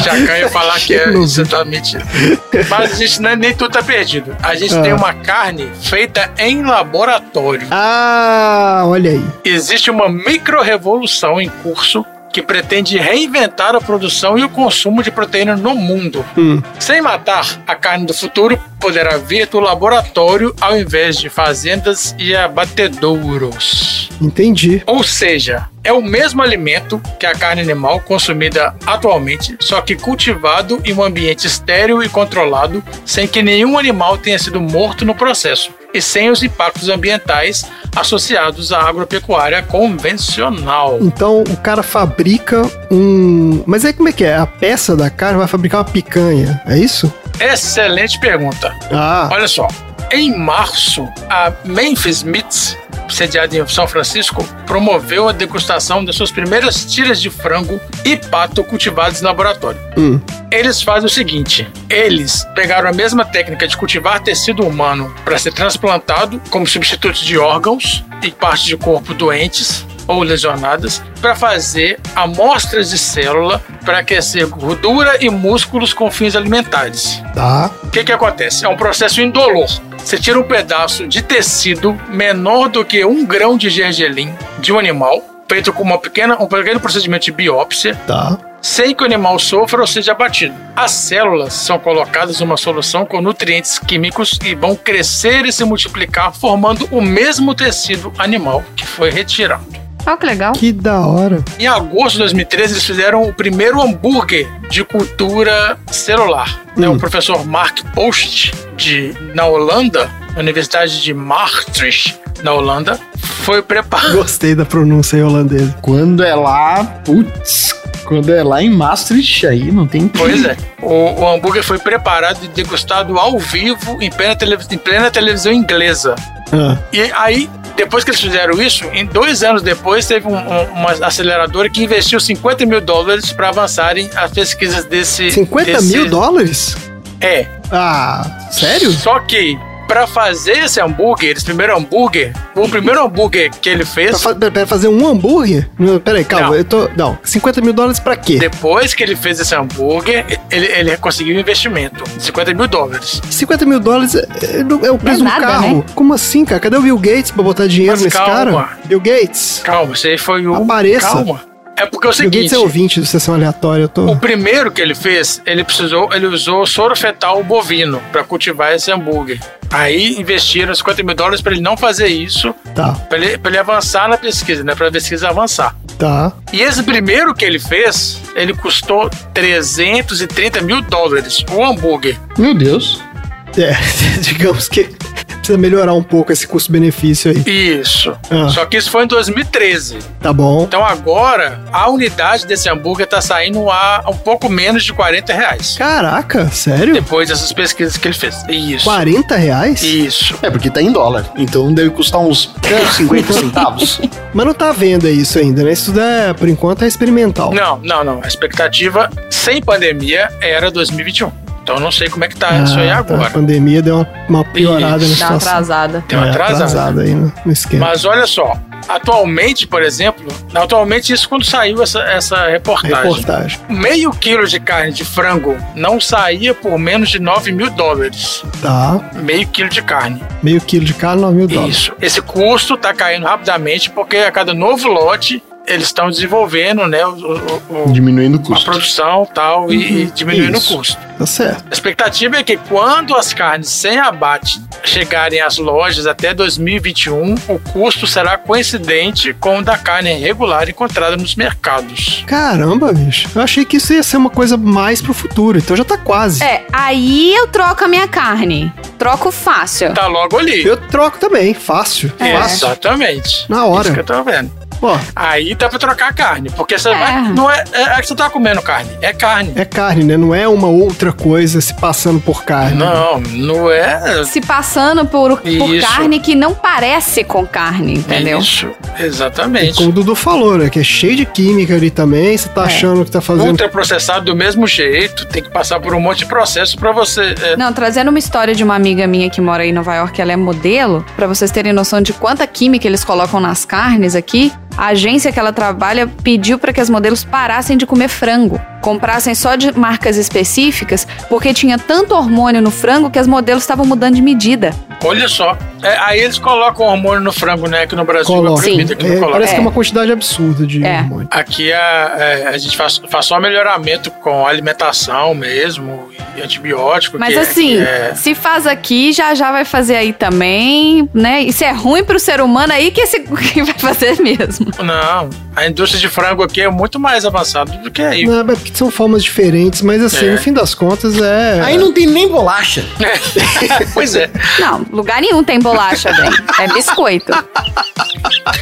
Já ia falar que é exatamente. Mas a gente não é- nem tudo tá perdido. A gente Ah. tem uma carne feita em laboratório. Ah, olha aí. Existe uma micro-revolução em curso que pretende reinventar a produção e o consumo de proteína no mundo. Hum. Sem matar, a carne do futuro poderá vir do laboratório ao invés de fazendas e abatedouros. Entendi. Ou seja, é o mesmo alimento que a carne animal consumida atualmente, só que cultivado em um ambiente estéril e controlado, sem que nenhum animal tenha sido morto no processo e sem os impactos ambientais associados à agropecuária convencional. Então o cara fabrica um. Mas aí como é que é? A peça da carne vai fabricar uma picanha, é isso? Excelente pergunta. Ah, Olha só, em março, a Memphis Meats, sediada em São Francisco, promoveu a degustação das suas primeiras tiras de frango e pato cultivados em laboratório. hum. Eles fazem o seguinte: eles pegaram a mesma técnica de cultivar tecido humano para ser transplantado como substitutos de órgãos e partes de corpo doentes ou lesionadas para fazer amostras de célula para aquecer gordura e músculos com fins alimentares. tá. O que, que acontece? É um processo indolor. Você tira um pedaço de tecido menor do que um grão de gergelim de um animal, feito com uma pequena, um pequeno procedimento de biópsia, Tá. sem que o animal sofra ou seja abatido. As células são colocadas numa solução com nutrientes químicos e vão crescer e se multiplicar, formando o mesmo tecido animal que foi retirado. Olha que legal. Que da hora. Em agosto de 2013, eles fizeram o primeiro hambúrguer de cultura celular. né? Hum. O professor Mark Post, de, na Holanda, na Universidade de Maastricht, na Holanda, foi preparado. Gostei da pronúncia holandesa. Quando é lá, putz, quando é lá em Maastricht, aí não tem Pois é. O, o hambúrguer foi preparado e degustado ao vivo em plena, televis- em plena televisão inglesa. Ah, E aí, depois que eles fizeram isso, em dois anos depois, teve um- um- uma aceleradora que investiu 50 mil dólares para avançarem as pesquisas desse. 50 desse- mil dólares? É. Ah, sério? Só que, para fazer esse hambúrguer, esse primeiro hambúrguer, o primeiro hambúrguer que ele Pra, fez, fa pra fazer um hambúrguer? Não, peraí, calma, Não. eu tô. Não, 50 mil dólares pra quê? depois que ele fez esse hambúrguer, ele, ele conseguiu um investimento de 50 mil dólares. 50 mil dólares é, é é o preço Não é carro. né? Como assim, cara? Cadê o Bill Gates pra botar dinheiro Mas nesse calma. cara? Bill Gates. Calma, aí foi o. Apareça. Calma. É porque é o Bill seguinte. Gates é ouvinte do Sessão Aleatória, eu tô. O primeiro que ele fez, ele precisou, ele usou soro fetal bovino para cultivar esse hambúrguer. Aí investiram 50 mil dólares para ele não fazer isso, Tá, para ele, pra ele avançar na pesquisa, né? Para a pesquisa avançar. tá. E esse primeiro que ele fez, ele custou 330 mil dólares, o hambúrguer. Meu Deus. É, digamos que precisa melhorar um pouco esse custo-benefício aí. Isso. Ah. Só que isso foi em 2013. Tá bom. Então agora, a unidade desse hambúrguer tá saindo a um pouco menos de 40 reais. Caraca, sério? Depois dessas pesquisas que ele fez. Isso. 40 reais? Isso. É porque tá em dólar. Então deve custar uns 50 centavos. Mas não tá à venda isso ainda, né? Isso é, por enquanto, é experimental. Não, não, não. A expectativa sem pandemia era 2021. Então eu não sei como é que tá isso aí Ah, tá. A agora. pandemia deu uma, uma piorada Isso. na Dá uma situação. atrasada. Tem uma É, atrasada. atrasada aí no, no esquema. Mas olha só, atualmente, por exemplo, atualmente isso quando saiu essa, essa reportagem. Reportagem. Meio quilo de carne de frango não saía por menos de 9 mil dólares. Tá. Meio quilo de carne. Meio quilo de carne, 9 mil dólares. Isso. Esse custo está caindo rapidamente porque a cada novo lote eles estão desenvolvendo né, o, o- o- Diminuindo o a custo. produção tal, e, e diminuindo Isso. o custo. Tá certo. A expectativa é que quando as carnes sem abate chegarem às lojas até 2021, o custo será coincidente com o da carne regular encontrada nos mercados. Caramba, bicho. Eu achei que isso ia ser uma coisa mais pro futuro, então já tá quase. É, aí eu troco a minha carne. Troco fácil. Tá logo ali. Eu troco também, fácil. É. Fácil. Exatamente. Na hora. Isso que eu tô vendo. Ó, Aí dá pra trocar a carne, porque você É. vai, não é, é, é que você tá comendo carne, é carne. é carne, né? Não é uma outra coisa se passando por carne. Não, não é Se passando por, por carne que não parece com carne, entendeu? isso, E exatamente. como o Dudu falou, né? Que é cheio de química ali também. Você É. tá achando que tá fazendo. Ultraprocessado do mesmo jeito, tem que passar por um monte de processo pra você. é, Não, trazendo uma história de uma amiga minha que mora aí em Nova York, ela é modelo, pra vocês terem noção de quanta química eles colocam nas carnes aqui. A agência que ela trabalha pediu pra que as modelos parassem de comer frango, comprassem só de marcas específicas, porque tinha tanto hormônio no frango que as modelos estavam mudando de medida. Olha só. É, aí eles colocam hormônio no frango, né? Que no Brasil Coloca. é proibido, aqui não É, parece que é É. uma quantidade absurda de É. hormônio. Aqui a, é, a gente faz, faz só melhoramento com alimentação mesmo e antibiótico. Mas que é- assim, que é- se faz aqui, já já vai fazer aí também, né? Isso é ruim pro ser humano aí que esse que vai fazer mesmo. Não, a indústria de frango aqui é muito mais avançada do que aí. Não, é porque são formas diferentes, mas assim, É. no fim das contas é. Aí não tem nem bolacha. pois é. Não, lugar nenhum tem bolacha, bem. É biscoito.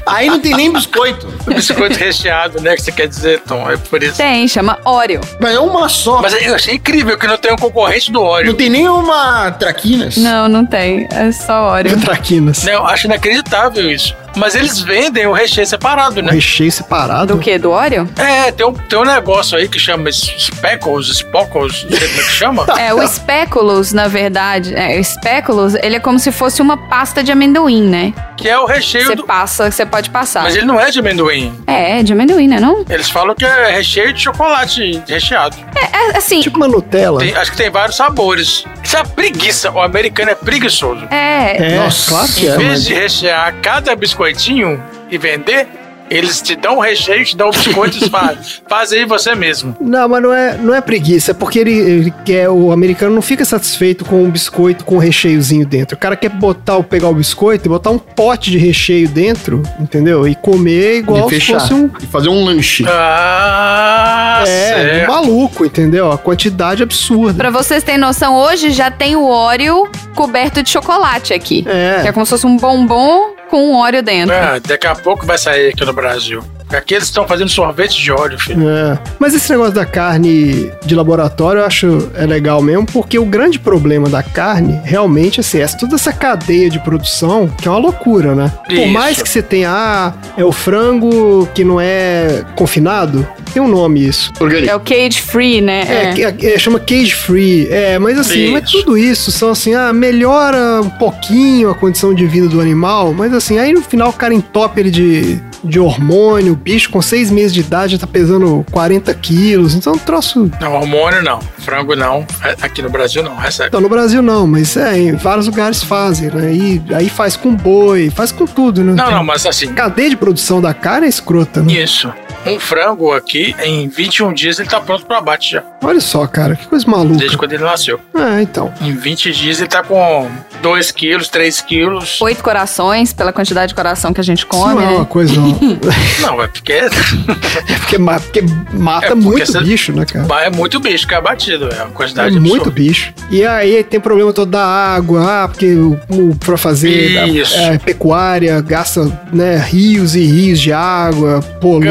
Aí não tem nem biscoito. Biscoito recheado, né? Que você quer dizer, Tom. É por isso. Tem, chama Oreo. Mas é uma só. Mas eu achei incrível que não tem um concorrente do Não Oreo. tem nem uma traquinas. Não, não tem. É só Oreo. Traquinas. Eu acho inacreditável isso. Mas eles vendem o recheio separado, né? recheio separado. Do que? Do Oreo? É, tem um, tem um negócio aí que chama speckles, spockles, não sei como é que chama. É, o Speculoos, na verdade. É, o Speculoos, ele é como se fosse uma pasta de amendoim, né? Que é o recheio Você do... passa, você pode passar. Mas ele não é de amendoim. É, de amendoim, né não? Eles falam que é recheio de chocolate recheado. É, assim, Tipo uma Nutella. Tem- acho que tem vários sabores. Isso é uma preguiça. O americano é preguiçoso. é... É, Nossa. claro que Em é. vez mas- de rechear cada biscoitinho e vender, eles te dão um recheio, te dão o biscoito e fazem. Faz aí você mesmo. Não, mas não é, não é preguiça, é porque ele, ele quer, o americano não fica satisfeito com um biscoito com um recheiozinho dentro. O cara quer botar, pegar o biscoito e botar um pote de recheio dentro, entendeu? E comer igual E se fosse um. E fazer um lanche. Ah, É, certo. um maluco, entendeu? A quantidade absurda. Pra vocês terem noção, hoje já tem o Oreo coberto de chocolate aqui. É. Que é como se fosse um bombom com um Oreo dentro. Ah, daqui a pouco vai sair aqui no Brasil. Aqui eles estão fazendo sorvete de óleo, filho. É. Mas esse negócio da carne de laboratório eu acho é legal mesmo, porque o grande problema da carne realmente assim, é toda essa cadeia de produção, que é uma loucura, né? Por Isso. mais que você tenha, ah, é o frango que não é confinado, tem um nome isso. É o cage free, né? É, que- é, chama cage free. É, mas assim, mas Isso. tudo isso são assim, ah, melhora um pouquinho a condição de vida do animal, mas assim, aí no final o cara entope ele de, de hormônio, o bicho com seis meses de idade já tá pesando 40 quilos, então é um troço. Não, hormônio não. Frango não. É, Aqui no Brasil não, recebe. Então, no Brasil não, mas é, em vários lugares fazem, né? E aí faz com boi, faz com tudo, né? Não, não, mas assim, cadeia de produção da carne é escrota, né? isso. Um frango aqui, em 21 dias, ele tá pronto pro abate já. Olha só, cara, que coisa maluca. Desde quando ele nasceu. É, então. Em 20 dias ele tá com 2 quilos, 3 quilos. Oito corações, pela quantidade de coração que a gente Isso come, não é uma né? coisa. Não. Não, é porque porque, ma- porque mata É, porque muito bicho, né, cara? é muito bicho que é abatido. É uma É quantidade muito absurda. bicho. E aí tem problema todo da água, ah, porque o, o, pra fazer Isso. é, pecuária gasta né, rios e rios de água, polui,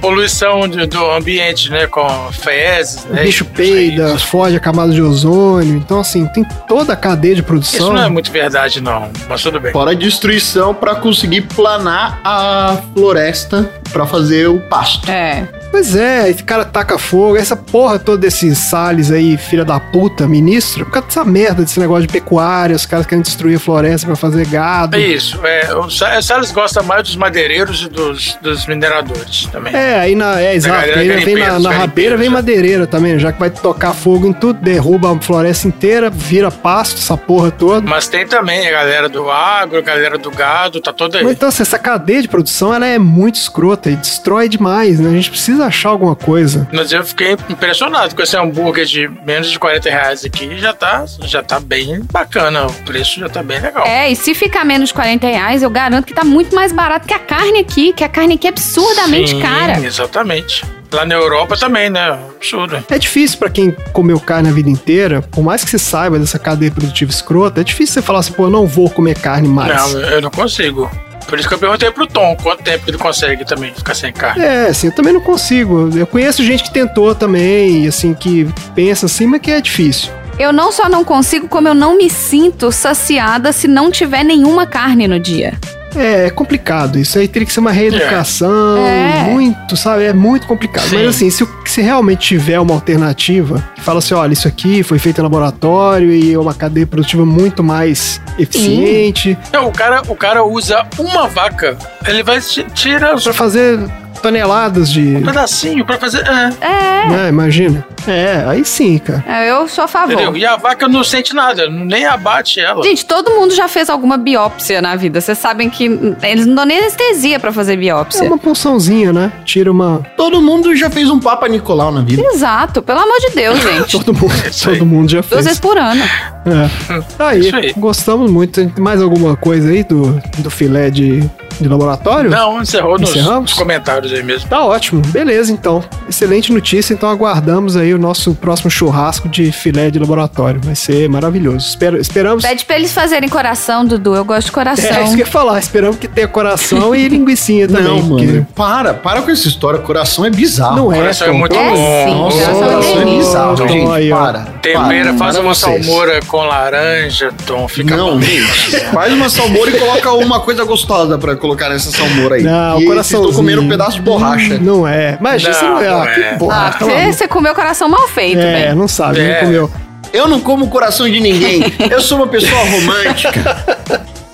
Poluição de- do ambiente, né? Com fezes, o né? bicho isso peida, foge a camada de ozônio. Então, assim, tem toda a cadeia de Isso produção. não é muito verdade, não. Mas tudo bem. Fora a destruição pra conseguir planar a floresta pra fazer o pasto. É. Pois é, esse cara taca fogo, essa porra toda desses Salles aí, filha da puta, ministro, por causa dessa merda desse negócio de pecuária, os caras querem destruir a floresta pra fazer gado. É isso. É, o Sa- Salles gosta mais dos madeireiros e dos, dos mineradores também. É, aí na. É, exato. Aí vem na, na rabeira, vem é. madeireira também, já que vai tocar fogo em tudo, derruba a floresta inteira, vira pasto, essa porra toda. Mas tem também a galera do agro, a galera do gado, tá toda aí. Mas, então, assim, essa cadeia de produção, ela é muito escrota e destrói demais, né? A gente precisa achar alguma coisa. Mas eu fiquei impressionado com esse hambúrguer de menos de 40 reais aqui. Já tá, já tá bem bacana. O preço já tá bem legal. É, e se ficar menos de 40 reais, eu garanto que tá muito mais barato que a carne aqui, que a carne aqui é absurdamente Sim, cara. Exatamente. Lá na Europa também, né? Absurdo. É difícil pra quem comeu carne a vida inteira, por mais que você saiba dessa cadeia produtiva escrota, é difícil você falar assim, pô, eu não vou comer carne mais. Não, eu não consigo. Por isso que eu perguntei pro Tom quanto tempo ele consegue também ficar sem carne. É, assim, eu também não consigo. Eu conheço gente que tentou também, assim, que pensa assim, mas que é difícil. Eu não só não consigo, como eu não me sinto saciada se não tiver nenhuma carne no dia. É, é complicado. Isso aí teria que ser uma reeducação, É. muito, sabe? É muito complicado. Sim. Mas assim, se, o- se realmente tiver uma alternativa, que fala assim, olha, isso aqui foi feito em laboratório e é uma cadeia produtiva muito mais eficiente, Não, o cara, o cara usa uma vaca, ele vai ti- tira os pra fazer toneladas de... um pedacinho pra fazer. É, É, Né, imagina. É, aí sim, cara. eu sou a favor. entendeu? E a vaca não sente nada, nem abate ela. Gente, todo mundo já fez alguma biópsia na vida. Vocês sabem que eles não dão nem anestesia pra fazer É biópsia. uma punçãozinha, né? Tira uma... Todo mundo já fez um Papa Nicolau na vida. Exato, pelo amor de Deus, gente. Todo mundo, aí. todo mundo já Duas fez. vezes por ano. É. Aí, Isso aí. gostamos muito. Tem mais alguma coisa aí do, do filé de, de laboratório? Não, encerrou nos, Encerramos? nos comentários aí mesmo. Tá ótimo. Beleza, então. Excelente notícia. Então aguardamos aí o nosso próximo churrasco de filé de laboratório. Vai ser maravilhoso. Espero, esperamos. Pede pra eles fazerem coração, Dudu. Eu gosto de coração. É, isso que eu ia falar. Esperamos que tenha coração e linguicinha também. Não, porque mano. Para, para com essa história. Coração é bizarro. Não é, Coração é muito É bom. sim, Nossa, coração é coração é bizarro, Tom, gente. aí, para. Tempera, para, faz para uma vocês. salmoura com laranja, Tom, fica Não, bom. Faz uma salmoura e coloca uma coisa gostosa pra colocar nessa salmoura aí. Não, e o vocês coraçãozinho. estão comendo um pedaço de borracha. Não é. Mas isso não é. Não, não que é. porra. Ah, pelo você, você comeu coração mal feito, É, bem. não sabe, É. não comeu. Eu não como o coração de ninguém. Eu sou uma pessoa romântica.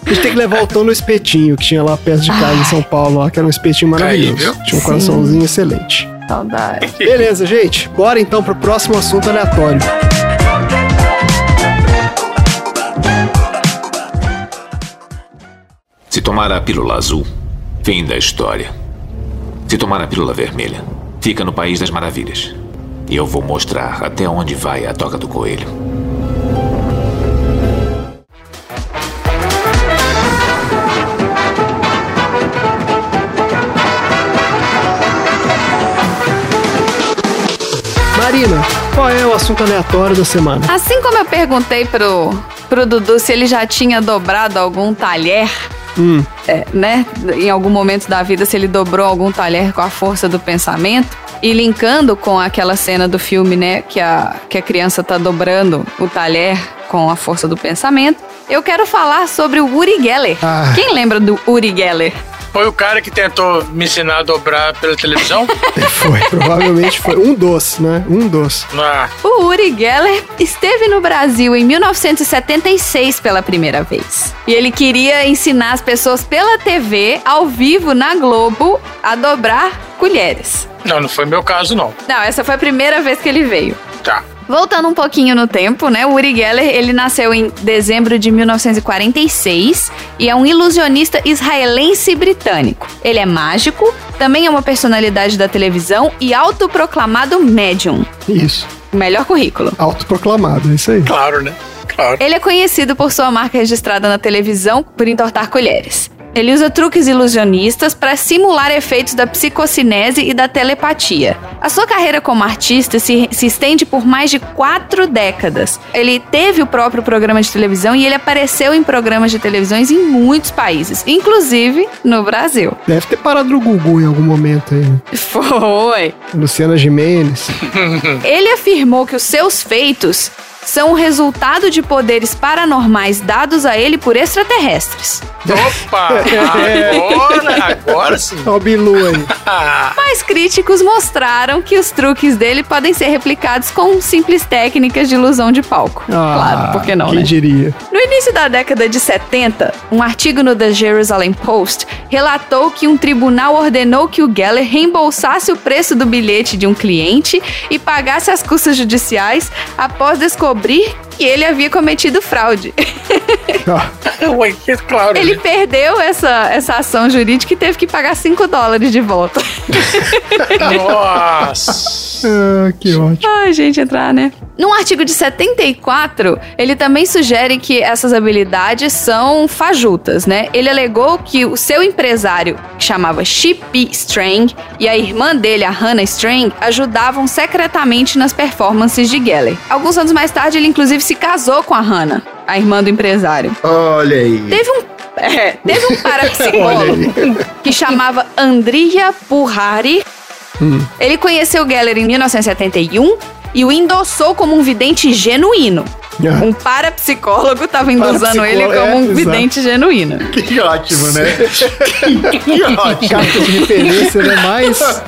A gente tem que levar o Tom no espetinho que tinha lá perto de casa em São Paulo, lá, que era um espetinho maravilhoso. tinha um coraçãozinho excelente. Saudade. Beleza, gente. Bora então pro próximo assunto aleatório. Se tomar a pílula azul, fim da história. Se tomar a pílula vermelha, fica no País das Maravilhas. E eu vou mostrar até onde vai a toca do coelho. Marina, qual é o assunto aleatório da semana? Assim como eu perguntei pro, pro Dudu se ele já tinha dobrado algum talher, Hum, é, né? Em algum momento da vida, se ele dobrou algum talher com a força do pensamento. E linkando com aquela cena do filme, né? Que a, que a criança tá dobrando o talher com a força do pensamento. Eu quero falar sobre o Uri Geller. Ah. Quem lembra do Uri Geller? Foi o cara que tentou me ensinar a dobrar pela televisão? foi, provavelmente foi. Um doce, né? Um doce. ah, O Uri Geller esteve no Brasil em 1976 pela primeira vez. E ele queria ensinar as pessoas pela TV, ao vivo, na Globo, a dobrar colheres. não, não foi meu caso, não. Não, essa foi a primeira vez que ele veio. Tá. Voltando um pouquinho no tempo, né? O Uri Geller, ele nasceu em dezembro de 1946 e é um ilusionista israelense britânico. Ele é mágico, também é uma personalidade da televisão e autoproclamado médium. Isso. O melhor currículo. Autoproclamado, é isso aí. Claro, né? Claro. Ele é conhecido por sua marca registrada na televisão por entortar colheres. Ele usa truques ilusionistas para simular efeitos da psicocinese e da telepatia. A sua carreira como artista se, se estende por mais de quatro décadas. Ele teve o próprio programa de televisão e ele apareceu em programas de televisões em muitos países, inclusive no Brasil. Deve ter parado no Gugu em algum momento aí. Foi! Luciana Gimenez. Ele afirmou que os seus feitos são o resultado de poderes paranormais dados a ele por extraterrestres. Opa! Agora, agora sim. Ó Bilu aí. Ah, Mas críticos mostraram que os truques dele podem ser replicados com simples técnicas de ilusão de palco. claro, por que não, Ah, Quem né? diria? No início da década de 70, um artigo no The Jerusalem Post relatou que um tribunal ordenou que o Geller reembolsasse o preço do bilhete de um cliente e pagasse as custas judiciais após descobrir que ele havia cometido fraude. Ó, ué, que claro. Ele né? perdeu essa, essa ação jurídica e teve que pagar 5 dólares de volta. Nossa. Ah, que ótimo. Ai, gente, entrar, né? Num artigo de 74, ele também sugere que essas habilidades são fajutas, né? Ele alegou que o seu empresário, que chamava Chip Strang, e a irmã dele, a Hannah Strang, ajudavam secretamente nas performances de Geller. Alguns anos mais tarde, ele inclusive se casou com a Hannah, a irmã do empresário. Olha aí. Teve um É, teve um parapsicólogo que chamava Andrija Purhari. Hum. Ele conheceu Geller em 1971 e o endossou como um vidente genuíno. Um parapsicólogo estava endossando ele como é, um exato. vidente genuíno. Que ótimo, né? que ótimo. Carta de referência, né? Mais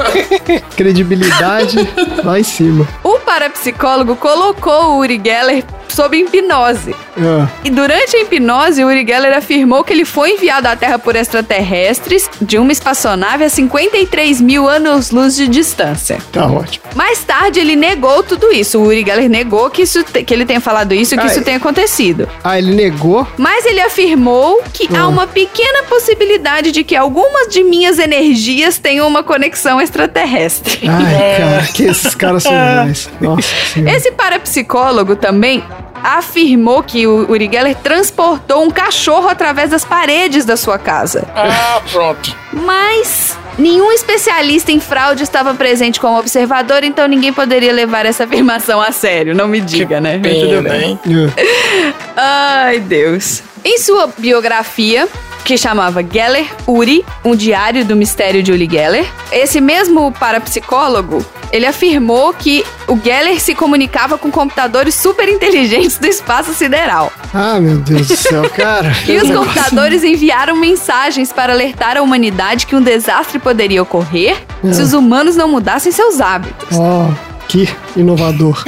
credibilidade lá em cima. O parapsicólogo colocou o Uri Geller sob hipnose. Ah, E durante a hipnose, o Uri Geller afirmou que ele foi enviado à Terra por extraterrestres de uma espaçonave a 53 mil anos-luz de distância. tá ótimo. Mais tarde, ele negou tudo isso. O Uri Geller negou que, isso te- que ele tenha falado isso e que Ah, isso é. tenha acontecido. Ah, ele negou? Mas ele afirmou que há uma pequena possibilidade de que algumas de minhas energias tenham uma conexão extraterrestre. Ai, cara, que esses caras são demais. Nossa senhora. Esse parapsicólogo também afirmou que o Uri Geller transportou um cachorro através das paredes da sua casa. Ah, pronto. Mas nenhum especialista em fraude estava presente como observador, então ninguém poderia levar essa afirmação a sério. Não me diga, né? Mas tudo Pena, bem. hein? É. Ai, Deus. Em sua biografia, que chamava Geller Uri, um diário do mistério de Uri Geller, esse mesmo parapsicólogo, ele afirmou que o Geller se comunicava com computadores super inteligentes do espaço sideral. Ah, meu Deus do céu, cara. E os computadores enviaram mensagens para alertar a humanidade que um desastre poderia ocorrer se os humanos não mudassem seus hábitos. Ó, que inovador.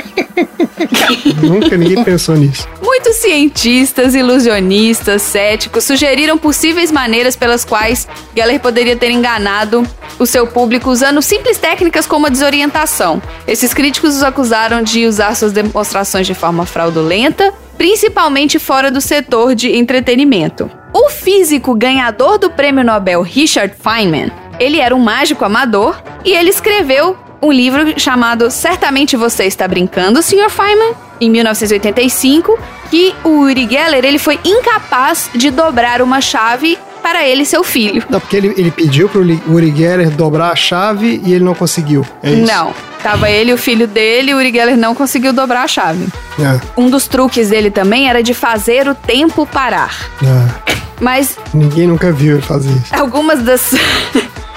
Nunca ninguém pensou nisso. Muitos cientistas, ilusionistas, céticos sugeriram possíveis maneiras pelas quais Geller poderia ter enganado o seu público usando simples técnicas como a desorientação. Esses críticos os acusaram de usar suas demonstrações de forma fraudulenta, principalmente fora do setor de entretenimento. O físico ganhador do prêmio Nobel Richard Feynman, ele era um mágico amador e ele escreveu um livro chamado Certamente Você Está Brincando, Sr. Feynman, em 1985, que o Uri Geller ele foi incapaz de dobrar uma chave para ele e seu filho. Não, porque ele, ele pediu pro Li- Uri Geller dobrar a chave e ele não conseguiu. É isso? Não. Tava ele e o filho dele, e o Uri Geller não conseguiu dobrar a chave. É, Um dos truques dele também era de fazer o tempo parar. é. Mas Ninguém nunca viu ele fazer isso. algumas das.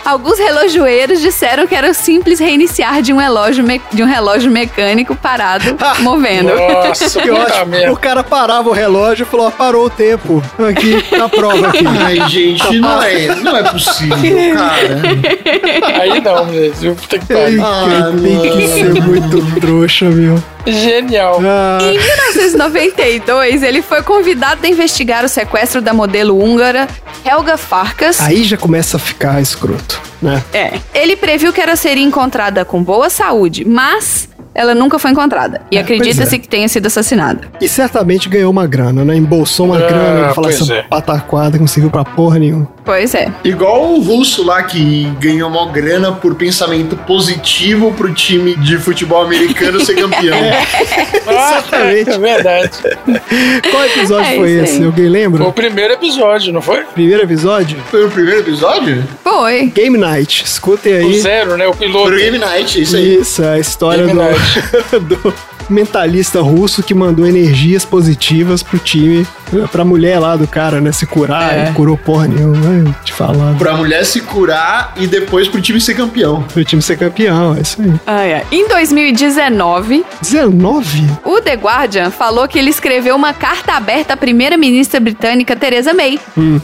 Alguns relojoeiros disseram que era o simples reiniciar de um relógio, me- de um relógio mecânico parado, movendo. Nossa, Que ótimo. O cara parava o relógio e falou: ó, parou o tempo. Aqui, na prova aqui. Ai, gente, não é, não é possível, cara. Aí não, gente. Puta que Ai, pariu. cara, tem que ser muito trouxa, meu. Genial. Ah, Em 1992, ele foi convidado a investigar o sequestro da modelo húngara Helga Farkas. aí já começa a ficar escroto, né? É. Ele previu que ela seria encontrada com boa saúde, mas ela nunca foi encontrada. E É, acredita-se é. que tenha sido assassinada. E certamente ganhou uma grana, né? Embolsou uma Ah, grana, falar pois essa é. pataquada, não serviu pra porra nenhuma. Pois é. Igual o russo lá que ganhou uma grana por pensamento positivo pro time de futebol americano ser campeão. Exatamente. É verdade. Qual episódio É foi esse? aí. Alguém lembra? Foi o primeiro episódio, não foi? Primeiro episódio? Foi o primeiro episódio? Foi. Game Night. Escutem O aí. zero, né? O piloto. Foi o Game Night, isso aí. Isso, a história Game do, do mentalista russo que mandou energias positivas pro time, pra mulher lá do cara, né? Se curar, É. ele curou porra nenhuma, vai te falar. Pra mulher se curar e depois pro time ser campeão. Pro time ser campeão, é isso aí. Ai, ai. Em 2019, 19? o The Guardian falou que ele escreveu uma carta aberta à primeira-ministra britânica Theresa May.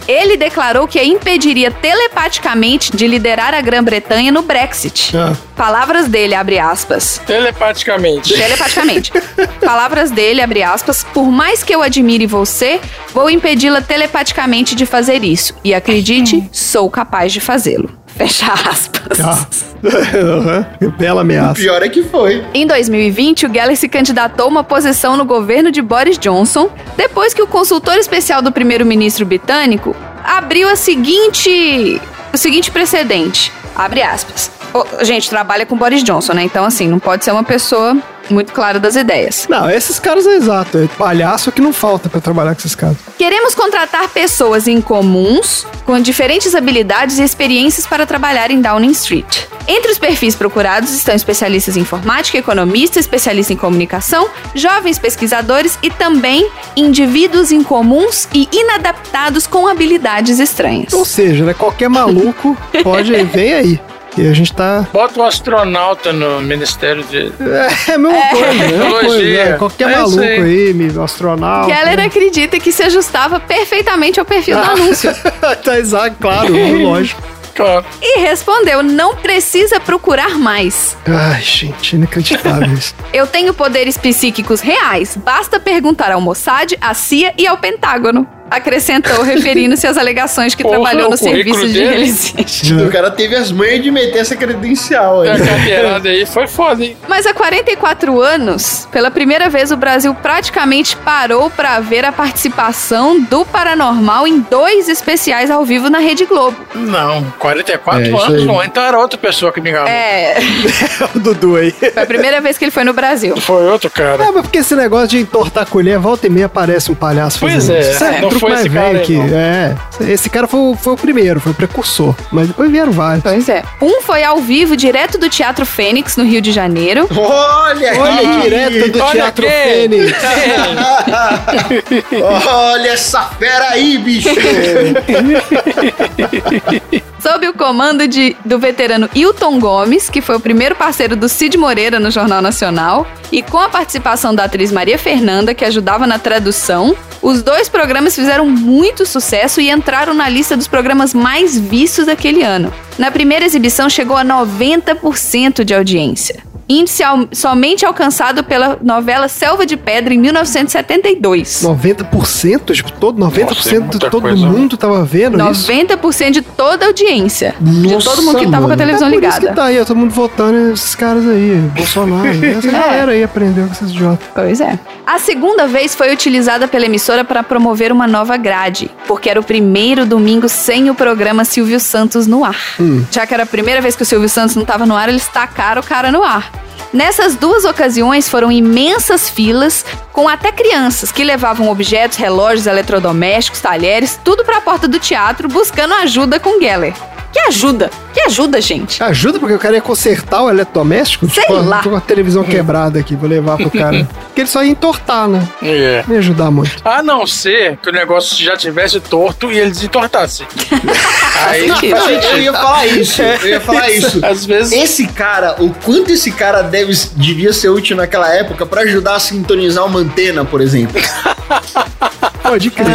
Ele declarou que a impediria telepaticamente de liderar a Grã-Bretanha no Brexit. Ah, Palavras dele, abre aspas. Telepaticamente. Telepaticamente. Palavras dele, abre aspas. Por mais que eu admire você, vou impedi-la telepaticamente de fazer isso. E acredite, sou capaz de fazê-lo. Fecha aspas. ah. Aham. Bela O ameaça. pior é que foi. Em 2020, o Geller se candidatou a uma posição no governo de Boris Johnson, depois que o consultor especial do primeiro-ministro britânico abriu a seguinte, o seguinte precedente. Abre aspas. Gente, trabalha com Boris Johnson, né? Então, assim, não pode ser uma pessoa muito clara das ideias. Não, esses caras é exato. É palhaço que não falta pra trabalhar com esses caras. Queremos contratar pessoas incomuns, com diferentes habilidades e experiências para trabalhar em Downing Street. Entre os perfis procurados estão especialistas em informática, economistas, especialistas em comunicação, jovens pesquisadores e também indivíduos incomuns e inadaptados com habilidades estranhas. Ou seja, né, qualquer maluco pode, vem aí. E a gente tá. Bota um astronauta no Ministério de. É a mesma coisa, é a mesma coisa. É. Qualquer É maluco aí. astronauta. Keller acredita que se ajustava perfeitamente ao perfil do anúncio. tá exato, claro, lógico. Claro. E respondeu: não precisa procurar mais. Ai, gente, inacreditável isso. Eu tenho poderes psíquicos reais. Basta perguntar ao Mossad, à CIA e ao Pentágono. Acrescentou, referindo-se às alegações que Porra, trabalhou no serviço de resistência. O cara teve as manhas de meter essa credencial aí. A carteirada aí foi foda, hein? Mas há 44 anos, pela primeira vez, o Brasil praticamente parou para ver a participação do Paranormal em dois especiais ao vivo na Rede Globo. Não, 44 É, anos não. Então era outra pessoa que me enganou. É, o Dudu aí. foi a primeira vez que ele foi no Brasil. Foi outro cara. É, mas porque esse negócio de entortar a colher, volta e meia aparece um palhaço Pois fazendo é, isso. Isso é, foi mais esse cara velho que-. É, esse cara foi, o- foi o primeiro, foi o precursor. Mas depois vieram vários. Pois é. Um foi ao vivo, direto do Teatro Fênix, no Rio de Janeiro. Olha Olha, aí! direto do Olha Teatro quem? Fênix. Olha essa fera aí, bicho! Sob o comando de, do veterano Hilton Gomes, que foi o primeiro parceiro do Cid Moreira no Jornal Nacional, e com a participação da atriz Maria Fernanda, que ajudava na tradução, os dois programas fizeram muito sucesso e entraram na lista dos programas mais vistos daquele ano. Na primeira exibição chegou a 90% de audiência. Índice al- somente alcançado pela novela Selva de Pedra em 1972. 90%? Tipo, todo, 90% Nossa, é de todo coisa, mundo tava vendo isso? 90% de toda a audiência. de Nossa, todo mundo que tava com a mano. televisão é por isso ligada. que tá aí, ó, todo mundo votando esses caras aí, Bolsonaro. Essa galera aí aprendeu com esses idiotas. Pois é. A segunda vez foi utilizada pela emissora para promover uma nova grade, porque era o primeiro domingo sem o programa Silvio Santos no ar. Já que era a primeira vez que o Silvio Santos não estava no ar, eles tacaram o cara no ar. Nessas duas ocasiões foram imensas filas, com até crianças que levavam objetos, relógios, eletrodomésticos, talheres, tudo para a porta do teatro buscando ajuda com Geller. Que ajuda? Que ajuda, gente? Ajuda porque o cara ia consertar o eletrodoméstico? Sei tipo, lá. Tô com a televisão quebrada aqui, vou levar pro cara. porque ele só ia entortar, né? É. Não ia ajudar muito. A não ser que o negócio já tivesse torto e ele desentortasse. Aí, Eu ia falar isso, eu ia falar isso. às vezes. Esse cara, o quanto esse cara deve, devia ser útil naquela época pra ajudar a sintonizar uma antena, por exemplo. Pode crer.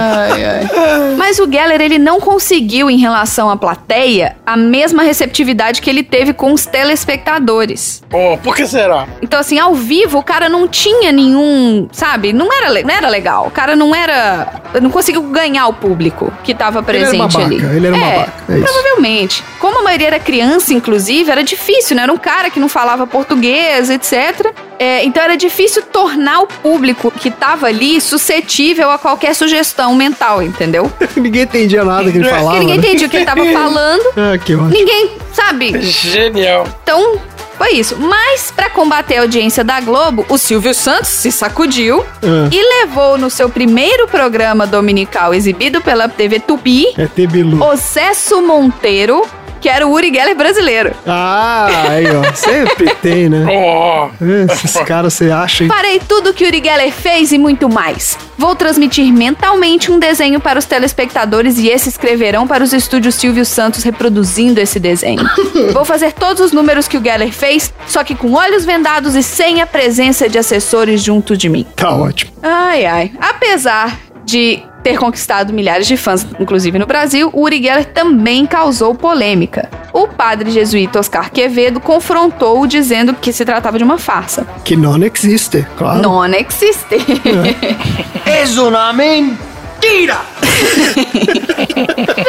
Mas o Geller ele não conseguiu em relação à plateia a mesma receptividade que ele teve com os telespectadores. Pô, por que será? Então assim, ao vivo o cara não tinha nenhum, sabe? Não era, não era legal. O cara não era, não conseguiu ganhar o público que tava Ele era presente babaca, ali. ele era é, babaca, é isso. Provavelmente. Como a maioria era criança, inclusive, era difícil, né? Era um cara que não falava português, etc. É, então era difícil tornar o público que tava ali suscetível a qualquer sugestão mental, entendeu? ninguém entendia nada que ele falava. Porque ninguém né? entendia o que ele tava falando. Ah, que ótimo. Ninguém, sabe? Genial. Então, foi isso. Mas, pra combater a audiência da Globo, o Silvio Santos se sacudiu Ah. e levou no seu primeiro programa dominical exibido pela TV Tupi, É Tebilu. o Cesso Monteiro, que era o Uri Geller brasileiro. Ah, aí, ó. Sempre tem, né? Esses caras você acha. hein? Farei tudo o que Uri Geller fez e muito mais. Vou transmitir mentalmente um desenho para os telespectadores e esses escreverão para os estúdios Silvio Santos reproduzindo esse desenho. Vou fazer todos os números que o Geller fez, só que com olhos vendados e sem a presença de assessores junto de mim. Tá ótimo. Ai, ai. Apesar de ter conquistado milhares de fãs, inclusive no Brasil, o Uri Geller também causou polêmica. O padre jesuíta Oscar Quevedo confrontou-o dizendo que se tratava de uma farsa. Que não existe, claro. Non existe. Uma mentira!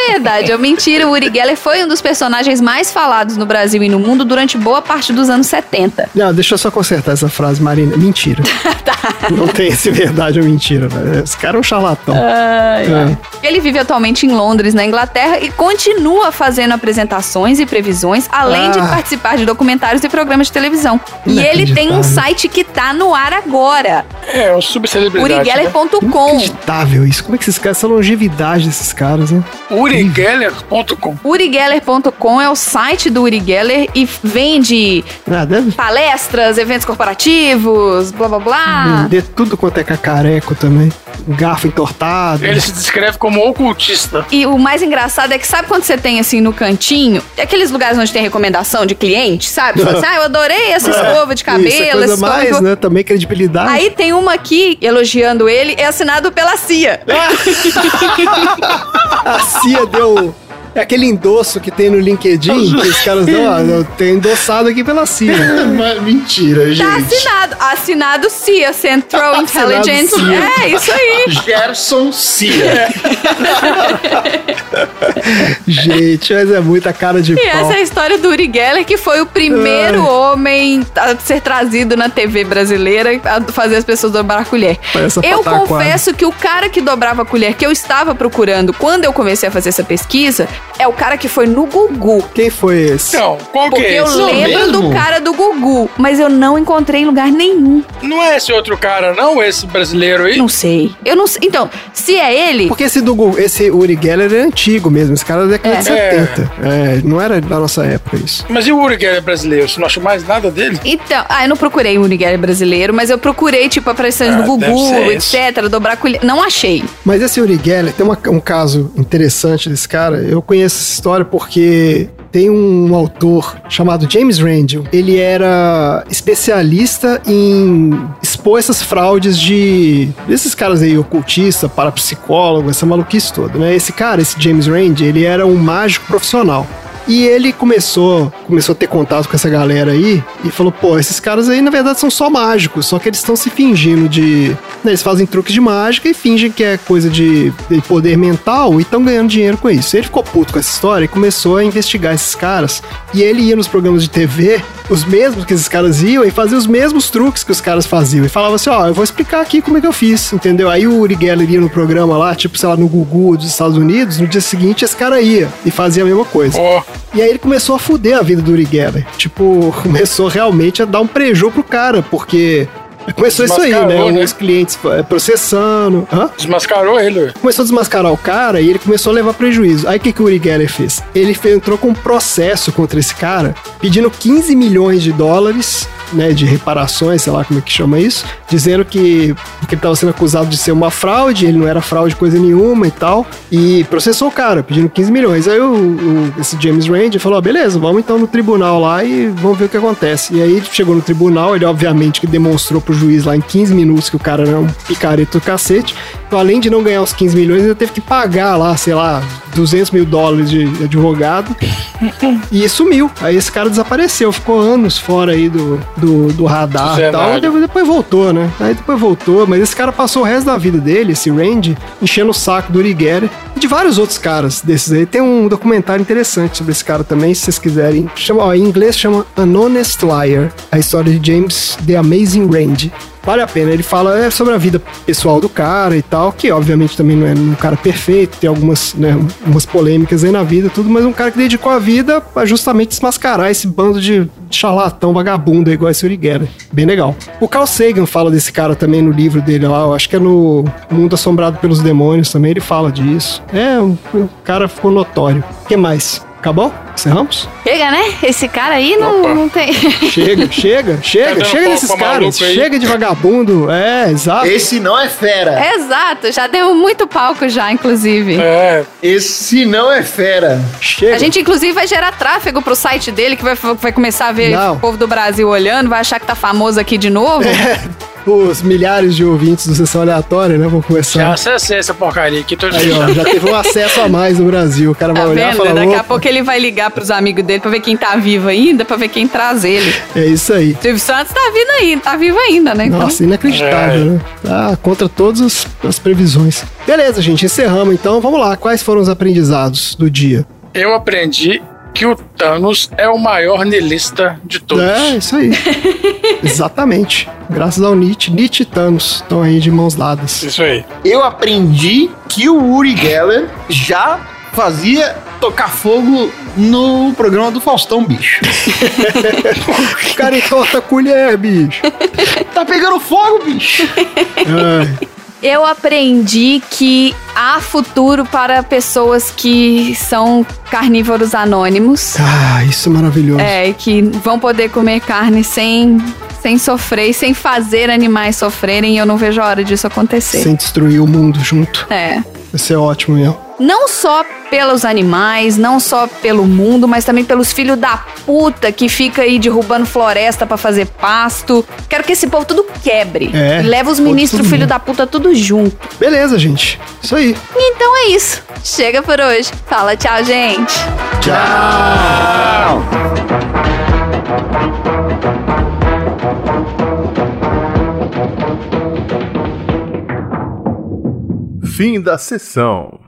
Verdade ou mentira, o Uri Geller foi um dos personagens mais falados no Brasil e no mundo durante boa parte dos anos 70. Não, deixa eu só consertar essa frase, Marina. Mentira. tá. Não tem esse verdade ou mentira, velho. Esse cara é um charlatão. É. Ele vive atualmente em Londres, na Inglaterra, e continua fazendo apresentações e previsões, além de Ah. participar de documentários e programas de televisão. E ele tem um site que tá no ar agora, É, um subcelebridade. Né? urigeller.com. Inacreditável isso. Como é que esses caras, essa longevidade desses caras, né? Urigeller.com. Urigeller.com é o site do Uri Geller e vende Ah, deve palestras, eventos corporativos, blá blá blá. vender tudo quanto é cacareco também. Garfo entortado. Ele se descreve como ocultista. E o mais engraçado é que sabe quando você tem assim no cantinho, aqueles lugares onde tem recomendação de cliente, sabe? Fala assim, ah, eu adorei essa escova de cabelo, Isso é essa coisa mais, de- né? Também credibilidade. Aí tem uma aqui elogiando ele, é assinado pela CIA. A CIA deu. É aquele endosso que tem no LinkedIn, que os caras dão, ó, eu tenho endossado aqui pela CIA. Mas Mentira, gente. Tá assinado. Assinado CIA, Central Assinado Intelligence. CIA. É, isso aí. Gerson Cia. Gente, mas é muita cara de E pau. essa é a história do Uri Geller, que foi o primeiro homem a ser trazido na TV brasileira a fazer as pessoas dobrar a colher. Parece Eu pataquada. confesso que o cara que dobrava a colher que eu estava procurando quando eu comecei a fazer essa pesquisa é o cara que foi no Gugu. Quem foi esse? Então, qual Porque que é eu esse? lembro do mesmo? cara do Gugu, mas eu não encontrei em lugar nenhum. Não é esse outro cara, não? Esse brasileiro aí? Não sei. Eu não sei. Então, se é ele, Porque esse do Gu- esse Uri Geller é antigo mesmo, esse cara é da década É. de 70. É, não era da nossa época isso. Mas e o Uri Geller brasileiro? Você não achou mais nada dele? Então, ah, eu não procurei o Uri Geller brasileiro, mas eu procurei, tipo, aparições Ah, do Gugu, etc., dobrar a colher. Não achei. Mas esse Uri Geller, tem uma- um caso interessante desse cara. Eu conheço essa história porque tem um autor chamado James Randall. Ele era especialista em expor essas fraudes de. desses caras aí, ocultista, parapsicólogo, essa maluquice toda, né? Esse cara, esse James Randall, ele era um mágico profissional. E ele começou, começou a ter contato com essa galera aí e falou: pô, esses caras aí na verdade são só mágicos, só que eles estão se fingindo de. né, eles fazem truques de mágica e fingem que é coisa de, de poder mental e estão ganhando dinheiro com isso. Ele ficou puto com essa história e começou a investigar esses caras. E ele ia nos programas de TV, os mesmos que esses caras iam, e fazia os mesmos truques que os caras faziam. E falava assim: ó, eu vou explicar aqui como é que eu fiz, entendeu? Aí o Uri Geller ia no programa lá, tipo, sei lá, no Gugu dos Estados Unidos, no dia seguinte esse cara ia e fazia a mesma coisa. Ó, E aí ele começou a fuder a vida do Uri Geller. Tipo, começou realmente a dar um prejuízo pro cara, porque começou isso aí, né? Né? Os clientes eh, processando. Hã? desmascarou ele. Começou a desmascarar o cara e ele começou a levar prejuízo. Aí o que, que o Uri Geller fez? Ele entrou com um processo contra esse cara, pedindo 15 milhões de dólares, né, de reparações, sei lá como é que chama isso, dizendo que porque ele estava sendo acusado de ser uma fraude, ele não era fraude coisa nenhuma e tal, e processou o cara, pedindo 15 milhões. Aí o, o- esse James Rand falou, ó, beleza, vamos então no tribunal lá e vamos ver o que acontece. E aí ele chegou no tribunal, ele obviamente que demonstrou pro juiz lá em 15 minutos que o cara era um picareta do cacete, então além de não ganhar os 15 milhões, ele teve que pagar lá, sei lá, 200 mil dólares de advogado e sumiu. Aí esse cara desapareceu, ficou anos fora aí do, do, do radar e tal. cenário. Depois, voltou, né? Aí depois voltou, mas esse cara passou o resto da vida dele, esse Randy, enchendo o saco do Uri Geller e de vários outros caras desses aí. Tem um documentário interessante sobre esse cara também, se vocês quiserem. Chama, ó, em inglês chama An Honest Liar, a história de James The Amazing Randy. Vale a pena. Ele fala é, sobre a vida pessoal do cara e tal, que obviamente também não é um cara perfeito, tem algumas, né, umas polêmicas aí na vida, tudo, mas um cara que dedicou a vida pra justamente desmascarar esse bando de charlatão vagabundo igual esse Uri Geller. Bem legal. O Carl Sagan fala desse cara também no livro dele lá, eu acho que é no Mundo Assombrado pelos Demônios também, ele fala disso. É, o, o cara ficou notório. O que mais? Acabou? Encerramos? Chega, né? Esse cara aí não, Opa. não tem. Chega, chega, chega, dando chega pau desses caras, chega de vagabundo, é, exato. Esse não é fera. Exato, já deu muito palco já, inclusive. É, Esse não é fera. Chega. A gente, inclusive, vai gerar tráfego pro site dele, que vai, vai começar a ver Não. o povo do Brasil olhando, vai achar que tá famoso aqui de novo. Os milhares de ouvintes do Sessão Aleatória, né? Vão já começar. acessei essa porcaria aqui. Tô Aí, ó, já teve um acesso a mais no Brasil. O cara vai Tá olhar e vendo? falar, Daqui a "Opa, pouco ele vai ligar pros amigos dele pra ver quem tá vivo ainda, pra ver quem traz ele. é isso aí. Silvio Santos tá vindo aí, tá vivo ainda, né? Então, Nossa, inacreditável, É. né? Tá contra todas as, as previsões. Beleza, gente, encerramos então. Vamos lá. Quais foram os aprendizados do dia? Eu aprendi que o Thanos é o maior nilista de todos. É, isso aí. Exatamente. Graças ao Nietzsche, Nietzsche e Thanos estão aí de mãos dadas. Isso aí. Eu aprendi que o Uri Geller já fazia tocar fogo no programa do Faustão, bicho. O cara entorta a colher, bicho. Tá pegando fogo, bicho. Ai, Eu aprendi que há futuro para pessoas que são carnívoros anônimos. Ah, isso é maravilhoso. É, e que vão poder comer carne sem, sem sofrer e sem fazer animais sofrerem. E eu não vejo a hora disso acontecer. Sem destruir o mundo junto. É. Vai ser ótimo mesmo. Não só pelos animais, não só pelo mundo, mas também pelos filhos da puta que fica aí derrubando floresta pra fazer pasto. Quero que esse povo tudo quebre. É, e leva os ministros filho mundo. da puta tudo junto. Beleza, gente. Isso aí. Então é isso. Chega por hoje. Fala tchau, gente. Tchau. Fim da sessão.